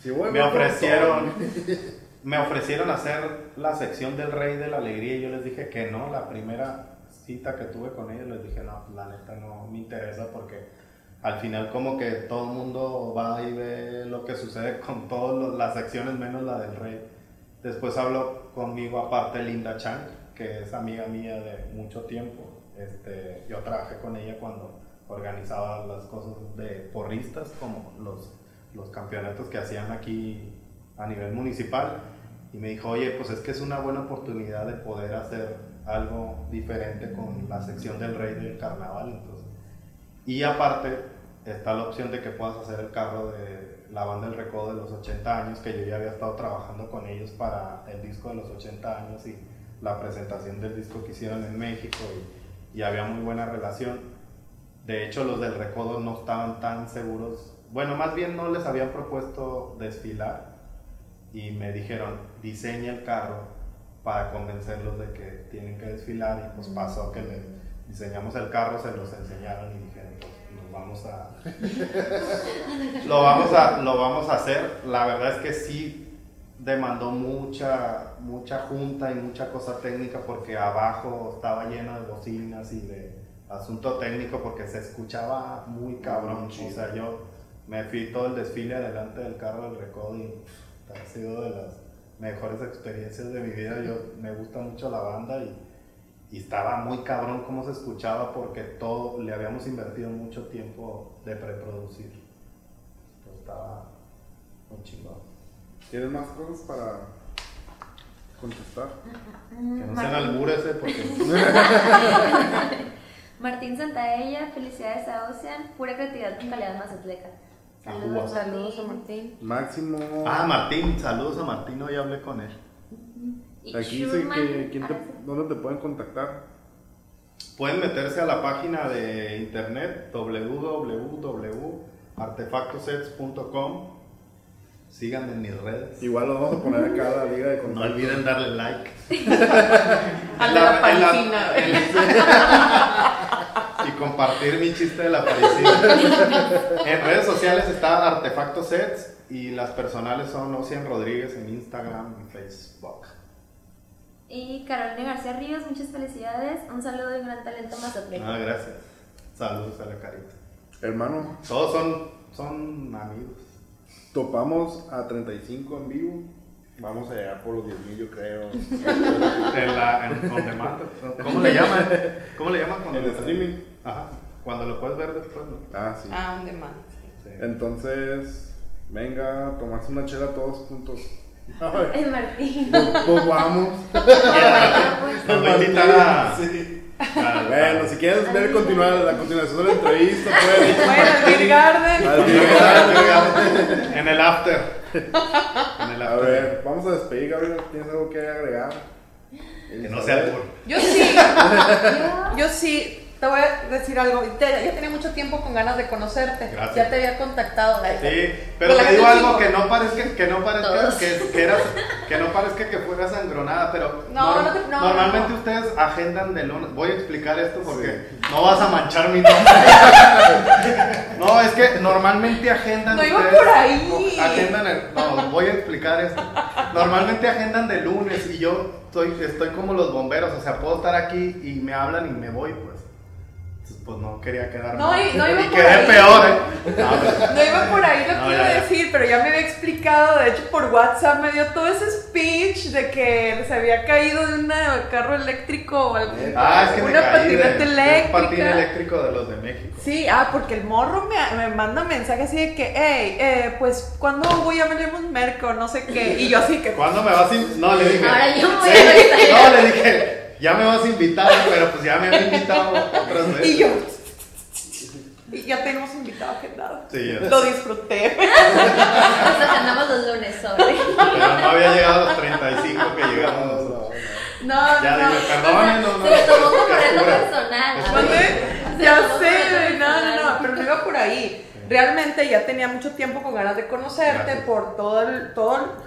Sí, voy, me ofrecieron me ofrecieron hacer la sección del rey de la alegría y yo les dije que no la primera cita que tuve con ellos les dije no la neta no me interesa porque al final como que todo el mundo va y ve lo que sucede con todas las secciones menos la del rey después habló conmigo aparte Linda Chang que es amiga mía de mucho tiempo este yo trabajé con ella cuando organizaba las cosas de porristas como los los campeonatos que hacían aquí a nivel municipal y me dijo, oye, pues es que es una buena oportunidad de poder hacer algo diferente con la sección del rey del carnaval. Entonces. Y aparte está la opción de que puedas hacer el carro de la banda del recodo de los 80 años, que yo ya había estado trabajando con ellos para el disco de los 80 años y la presentación del disco que hicieron en México y, y había muy buena relación. De hecho, los del recodo no estaban tan seguros. Bueno, más bien no les habían propuesto desfilar y me dijeron, diseña el carro para convencerlos de que tienen que desfilar y pues pasó que le diseñamos el carro, se los enseñaron y vamos a... lo, vamos a lo vamos a hacer. La verdad es que sí demandó mucha, mucha junta y mucha cosa técnica porque abajo estaba lleno de bocinas y de asunto técnico porque se escuchaba muy cabrón. O sea, yo me fui todo el desfile adelante del carro del recodo y ha sido de las mejores experiencias de mi vida. Yo me gusta mucho la banda y, y estaba muy cabrón cómo se escuchaba porque todo le habíamos invertido mucho tiempo de preproducir. Pues estaba muy chingón. ¿Tienes más cosas para contestar? Que Mm, no sean albures, eh, porque Martín Santaella, felicidades a Ocean, pura creatividad con calidad mazatleca. Saludos, Saludos a Martín. Máximo. Ah, Martín, saludos a Martín, hoy hablé con él. Y Aquí dice que quién te- ah, dónde te pueden contactar. Pueden meterse a la página de internet www.artefactosets.com. Síganme en mis redes. Igual lo vamos a poner acá la liga de No contacto. olviden darle like. A la, la En la- parisina. y compartir mi chiste de la parisina. en redes sociales está Artefacto Sets y las personales son Ocean Rodríguez en Instagram y Facebook. Y Carolina García Ríos, muchas felicidades. Un saludo y un gran talento mazatleco. Ah, gracias. Saludos a la carita. Hermano, Todos son, son amigos. topamos a 35 en vivo. Vamos a llegar por los 10.000 yo creo. En la, en, on demand. ¿Cómo le llaman? ¿Cómo le llaman cuando En el streaming. Ajá. Cuando lo puedes ver después, ¿no? Ah, sí. Ah, on demand. Sí. Entonces, venga tomarse una chela todos juntos. El Martín. Pues, pues vamos. Bueno, pues. Nos va a invitar a. Sí. a- Bueno, si quieres ver continuar la continuación de la entrevista, puedes. Bueno, el Beer Garden. Al final, En el after. En el A after. ver, vamos a despedir, Gabriel. ¿Tienes algo que agregar? Que no sea albur. Yo sí, yo sí. Te voy a decir algo. Te- ya tenía mucho tiempo con ganas de conocerte. Gracias. Ya te había contactado. la- Sí, pero te digo algo que no parezca, que no parezca que, que eras, que no parezca que fueras sangronada, pero No, nor- no te- no, normalmente no. ustedes agendan de lunes. Voy a explicar esto porque no vas a manchar mi nombre. no, es que normalmente agendan. No iba ustedes- por ahí. Agendan el- no, voy a explicar esto. Normalmente agendan de lunes y yo estoy, estoy como los bomberos, o sea, puedo estar aquí y me hablan y me voy, pues. Pues no quería quedar No, mal. y- no iba y por quedé ahí. peor, ¿eh? No, pero- No iba por ahí lo No, ya, ya. decir, pero ya me había explicado. De hecho, por WhatsApp me dio todo ese speech de que se había caído de un carro eléctrico o algo. Ah, es que me caí patineta de un eléctrica. patín eléctrico de los de México. Sí, ah, porque el morro me, me manda mensaje así de que, hey, eh, pues, ¿cuándo voy a venirnos merco? No sé qué. Y yo así que, ¿Cuándo me vas a? No, le dije. Ahora yo voy a. No, le dije, ya me vas a invitar, pero pues ya me había invitado otras veces. y yo, y ya tenemos invitado agendado. Sí, ya. Lo disfruté. Nos agendamos los lunes, sobre. Pero no había llegado a los 35 que llegamos No, nosotros. no, No, Ya no, dije, no. perdón, no, no. Se lo tomó como reto personal. Ya sé, no, no, no, pero no iba por ahí. Realmente ya tenía mucho tiempo con ganas de conocerte Gracias. por todo el, todo el-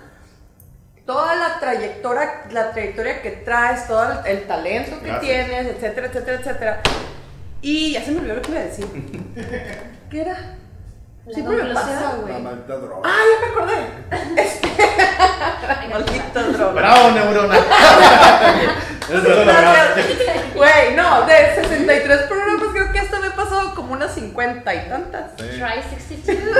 toda la trayectoria, la trayectoria que traes, todo el, el talento que Gracias. tienes, etcétera, etcétera, etcétera. Y ya se me olvidó lo que iba a decir. ¿Qué era? La Siempre me pasa, La güey. maldita droga. Ah, ya me acordé. Este. Maldito droga. Bravo, neurona. Güey, no, de 63 programas creo que hasta me he pasado como unas 50 y tantas. Sí. Try 62.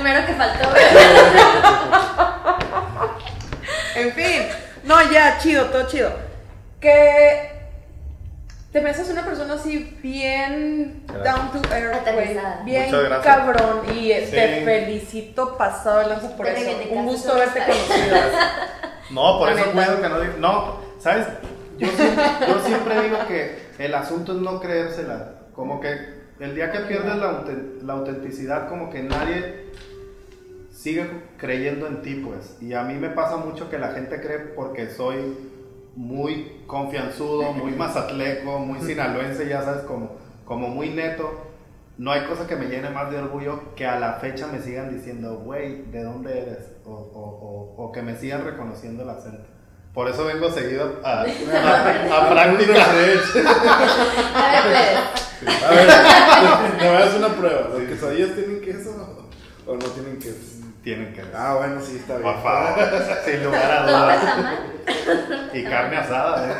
El primero que faltó. En fin, no, ya, chido, todo chido. Que te me haces una persona así bien Gracias. down to earth, güey. Bien cabrón. Y eh, Sí. te felicito pasado de lanza por Te eso. Un gusto amistad. conocido. No, por La eso cuido que no digo. No, ¿sabes? Yo siempre, yo siempre digo que el asunto es no creérsela. Como que el día que pierdes la, la autenticidad, como que nadie sigue creyendo en ti, pues. Y a mí me pasa mucho que la gente cree porque soy muy confianzudo, muy mazatleco, muy sinaloense, ya sabes, como, como muy neto. No hay cosa que me llene más de orgullo que a la fecha me sigan diciendo, güey, ¿de dónde eres? O, o- o- o que me sigan reconociendo el acento. Por eso vengo seguido a, a, a. A. A ver, me voy a hacer una prueba. ¿Los quesadillas tienen queso o no tienen queso? Tienen que. Ah, bueno, sí, está bien. Por favor, sin lugar a ¿Todo dudas. Y carne asada, ¿eh?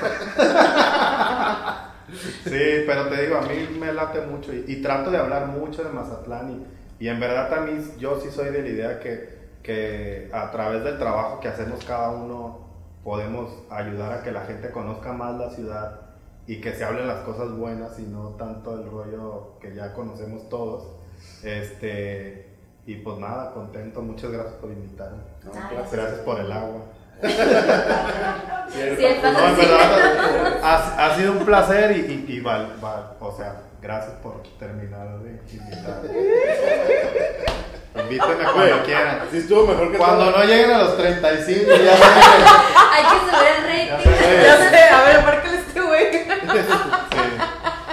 Sí, pero te digo, a mí me late mucho y, y trato de hablar mucho de Mazatlán y, y en verdad también yo sí soy de la idea que, que a través del trabajo que hacemos cada uno podemos ayudar a que la gente conozca más la ciudad y que se hablen las cosas buenas y no tanto el rollo que ya conocemos todos. Este, y pues nada, contento, muchas gracias por invitarme. No. Gracias por el agua. Sí, el Sí, el papel. No, en verdad, ha, ha sido un placer y, y, y val- val- o sea, gracias por terminar de invitar. Invítenme cuando quieran. Sí estuvo mejor que Cuando todo. no lleguen a los 35, ya saben Hay que subir el Ya rating. sé. Ya sé, a ver, márcale este güey.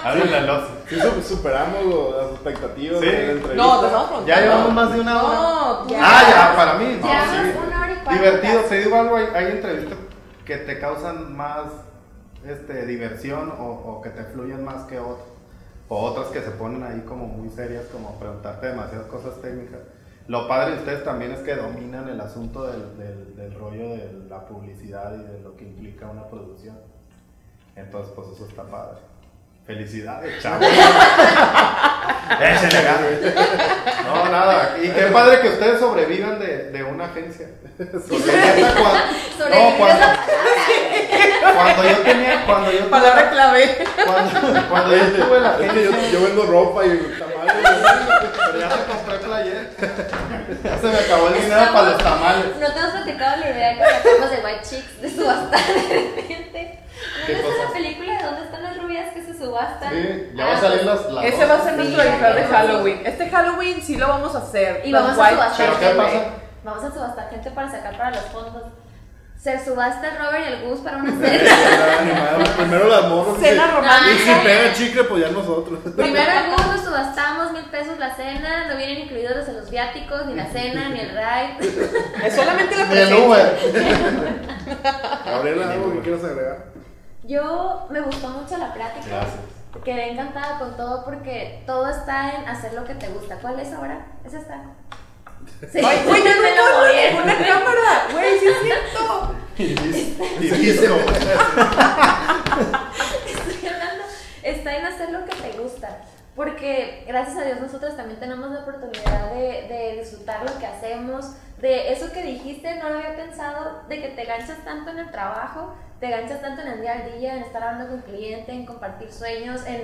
Háblenle al oso. Sí su- superamos lo- las expectativas Sí. de la entrevista. No, te preguntando. Ya llevamos más de una hora. No, tú Ya. Ah, ya, para mí. No, Llevamos sí. una hora y cuarenta. Divertido, te digo algo, hay, hay entrevistas que te causan más este, diversión o, o que te fluyen más que otras. O otras que se ponen ahí como muy serias, como preguntarte demasiadas cosas técnicas. Lo padre de ustedes también es que dominan el asunto del, del, del rollo de la publicidad y de lo que implica una producción. Entonces, pues eso está padre. Felicidades, chavos. Échenle ganas. No, nada. Y qué padre que ustedes sobrevivan de, de una agencia. Neta, cuando, Sobrevivir no, cuando, es cuando yo tenía, cuando yo Palabra tuve, clave. cuando, cuando yo tuve la Es que yo, agencia, yo vendo ropa y tamales. pero ya te compré ayer. Ya se me acabó el dinero para los tamales. No te has platicado la idea que sacamos de White Chicks de subastar de repente. ¿No ¿Qué cosa? la película de dónde están las se subastan? Sí, ya Ah, va a salir pues, las. las Ese dos. va a ser nuestro disfraz de. Halloween. Este Halloween sí lo vamos a hacer. Y vamos a subastar ¿Pero qué Chicks, gente. pasa? Vamos a subastar gente para sacar para los fondos. Se subasta el Robert y el Gus para una cena. Primero las morras. Cena y- romántica. Y si pega chicle, pues ya nosotros. Primero el Gus nos subastamos mil pesos la cena, no vienen incluidos los, los viáticos, ni la cena, ni el ride. Es solamente la Ni el presencia. Uber. Gabriela, ¿algo que quieras agregar? Yo me gustó mucho la plática. Gracias. Quedé encantada con todo porque todo está en hacer lo que te gusta. ¿Cuál es ahora? ¿Es esta? Sí, Ay, güey, yo no una cámara. Güey, sí es cierto. Y disco. Estoy hablando, está en hacer lo que te gusta. Porque gracias a Dios nosotros también tenemos la oportunidad de, de disfrutar lo que hacemos, de eso que dijiste, no lo había pensado, de que te ganchas tanto en el trabajo, te ganchas tanto en el día al día, en estar hablando con cliente, en compartir sueños, en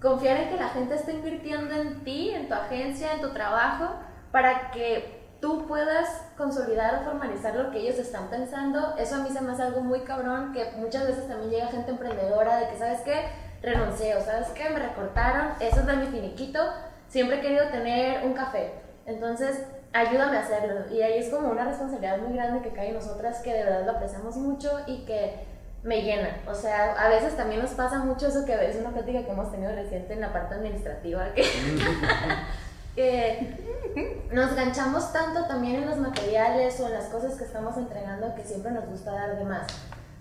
confiar en que la gente está invirtiendo en ti, en tu agencia, en tu trabajo, para que tú puedas consolidar o formalizar lo que ellos están pensando. Eso a mí se me hace algo muy cabrón, que muchas veces también llega gente emprendedora de que, ¿sabes qué? Renuncié o ¿sabes qué? Me recortaron, eso es de mi finiquito, siempre he querido tener un café. Entonces, ayúdame a hacerlo. Y ahí es como una responsabilidad muy grande que cae en nosotras, que de verdad lo apreciamos mucho y que me llena. O sea, a veces también nos pasa mucho eso que es una plática que hemos tenido reciente en la parte administrativa, que, que nos ganchamos tanto también en los materiales o en las cosas que estamos entregando que siempre nos gusta dar de más.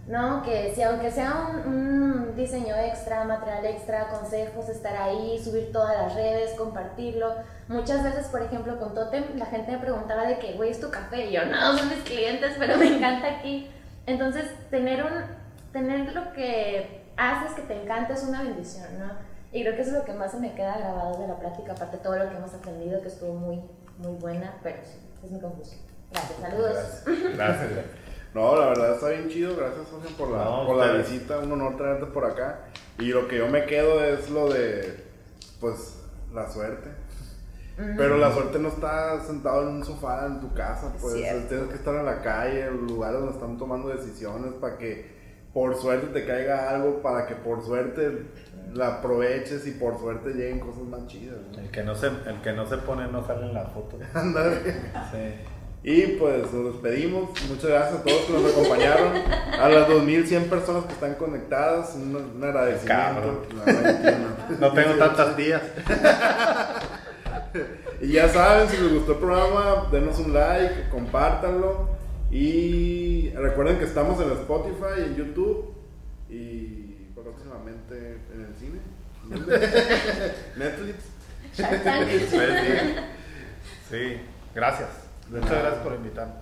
¿No? Que si aunque sea un, un diseño extra, material extra, consejos, estar ahí, subir todas las redes, compartirlo. Muchas veces, por ejemplo, con Totem, la gente me preguntaba de que, güey, es tu café. Y yo, no, son mis clientes, pero me encanta aquí. Entonces, tener, un, tener lo que haces que te encanta es una bendición, ¿no? Y creo que eso es lo que más se me queda grabado de la plática, aparte de todo lo que hemos aprendido, que estuvo muy, muy buena, pero sí, es mi conclusión. Gracias, saludos. Gracias. Gracias. No, la verdad está bien chido. Gracias, Jorge, por la, No, por la ustedes. visita. Un honor tenerte por acá. Y lo que yo me quedo es lo de, pues, la suerte. Pero la suerte no está sentado en un sofá en tu casa, pues Cierto. tienes que estar en la calle, en lugares donde están tomando decisiones para que por suerte te caiga algo, para que por suerte la aproveches y por suerte lleguen cosas más chidas. ¿no? El que no se, el que no se pone no sale en la foto. Ándale. Sí. Y pues nos despedimos. Muchas gracias a todos que nos acompañaron. A las 2100 personas que están conectadas, un, un agradecimiento. No. No tengo tantas días. Y ya saben, si les gustó el programa, denos un like, compártanlo. Y recuerden que estamos en Spotify, en YouTube y próximamente en el cine. Netflix. Sí. Sí, gracias. Muchas gracias por invitarme.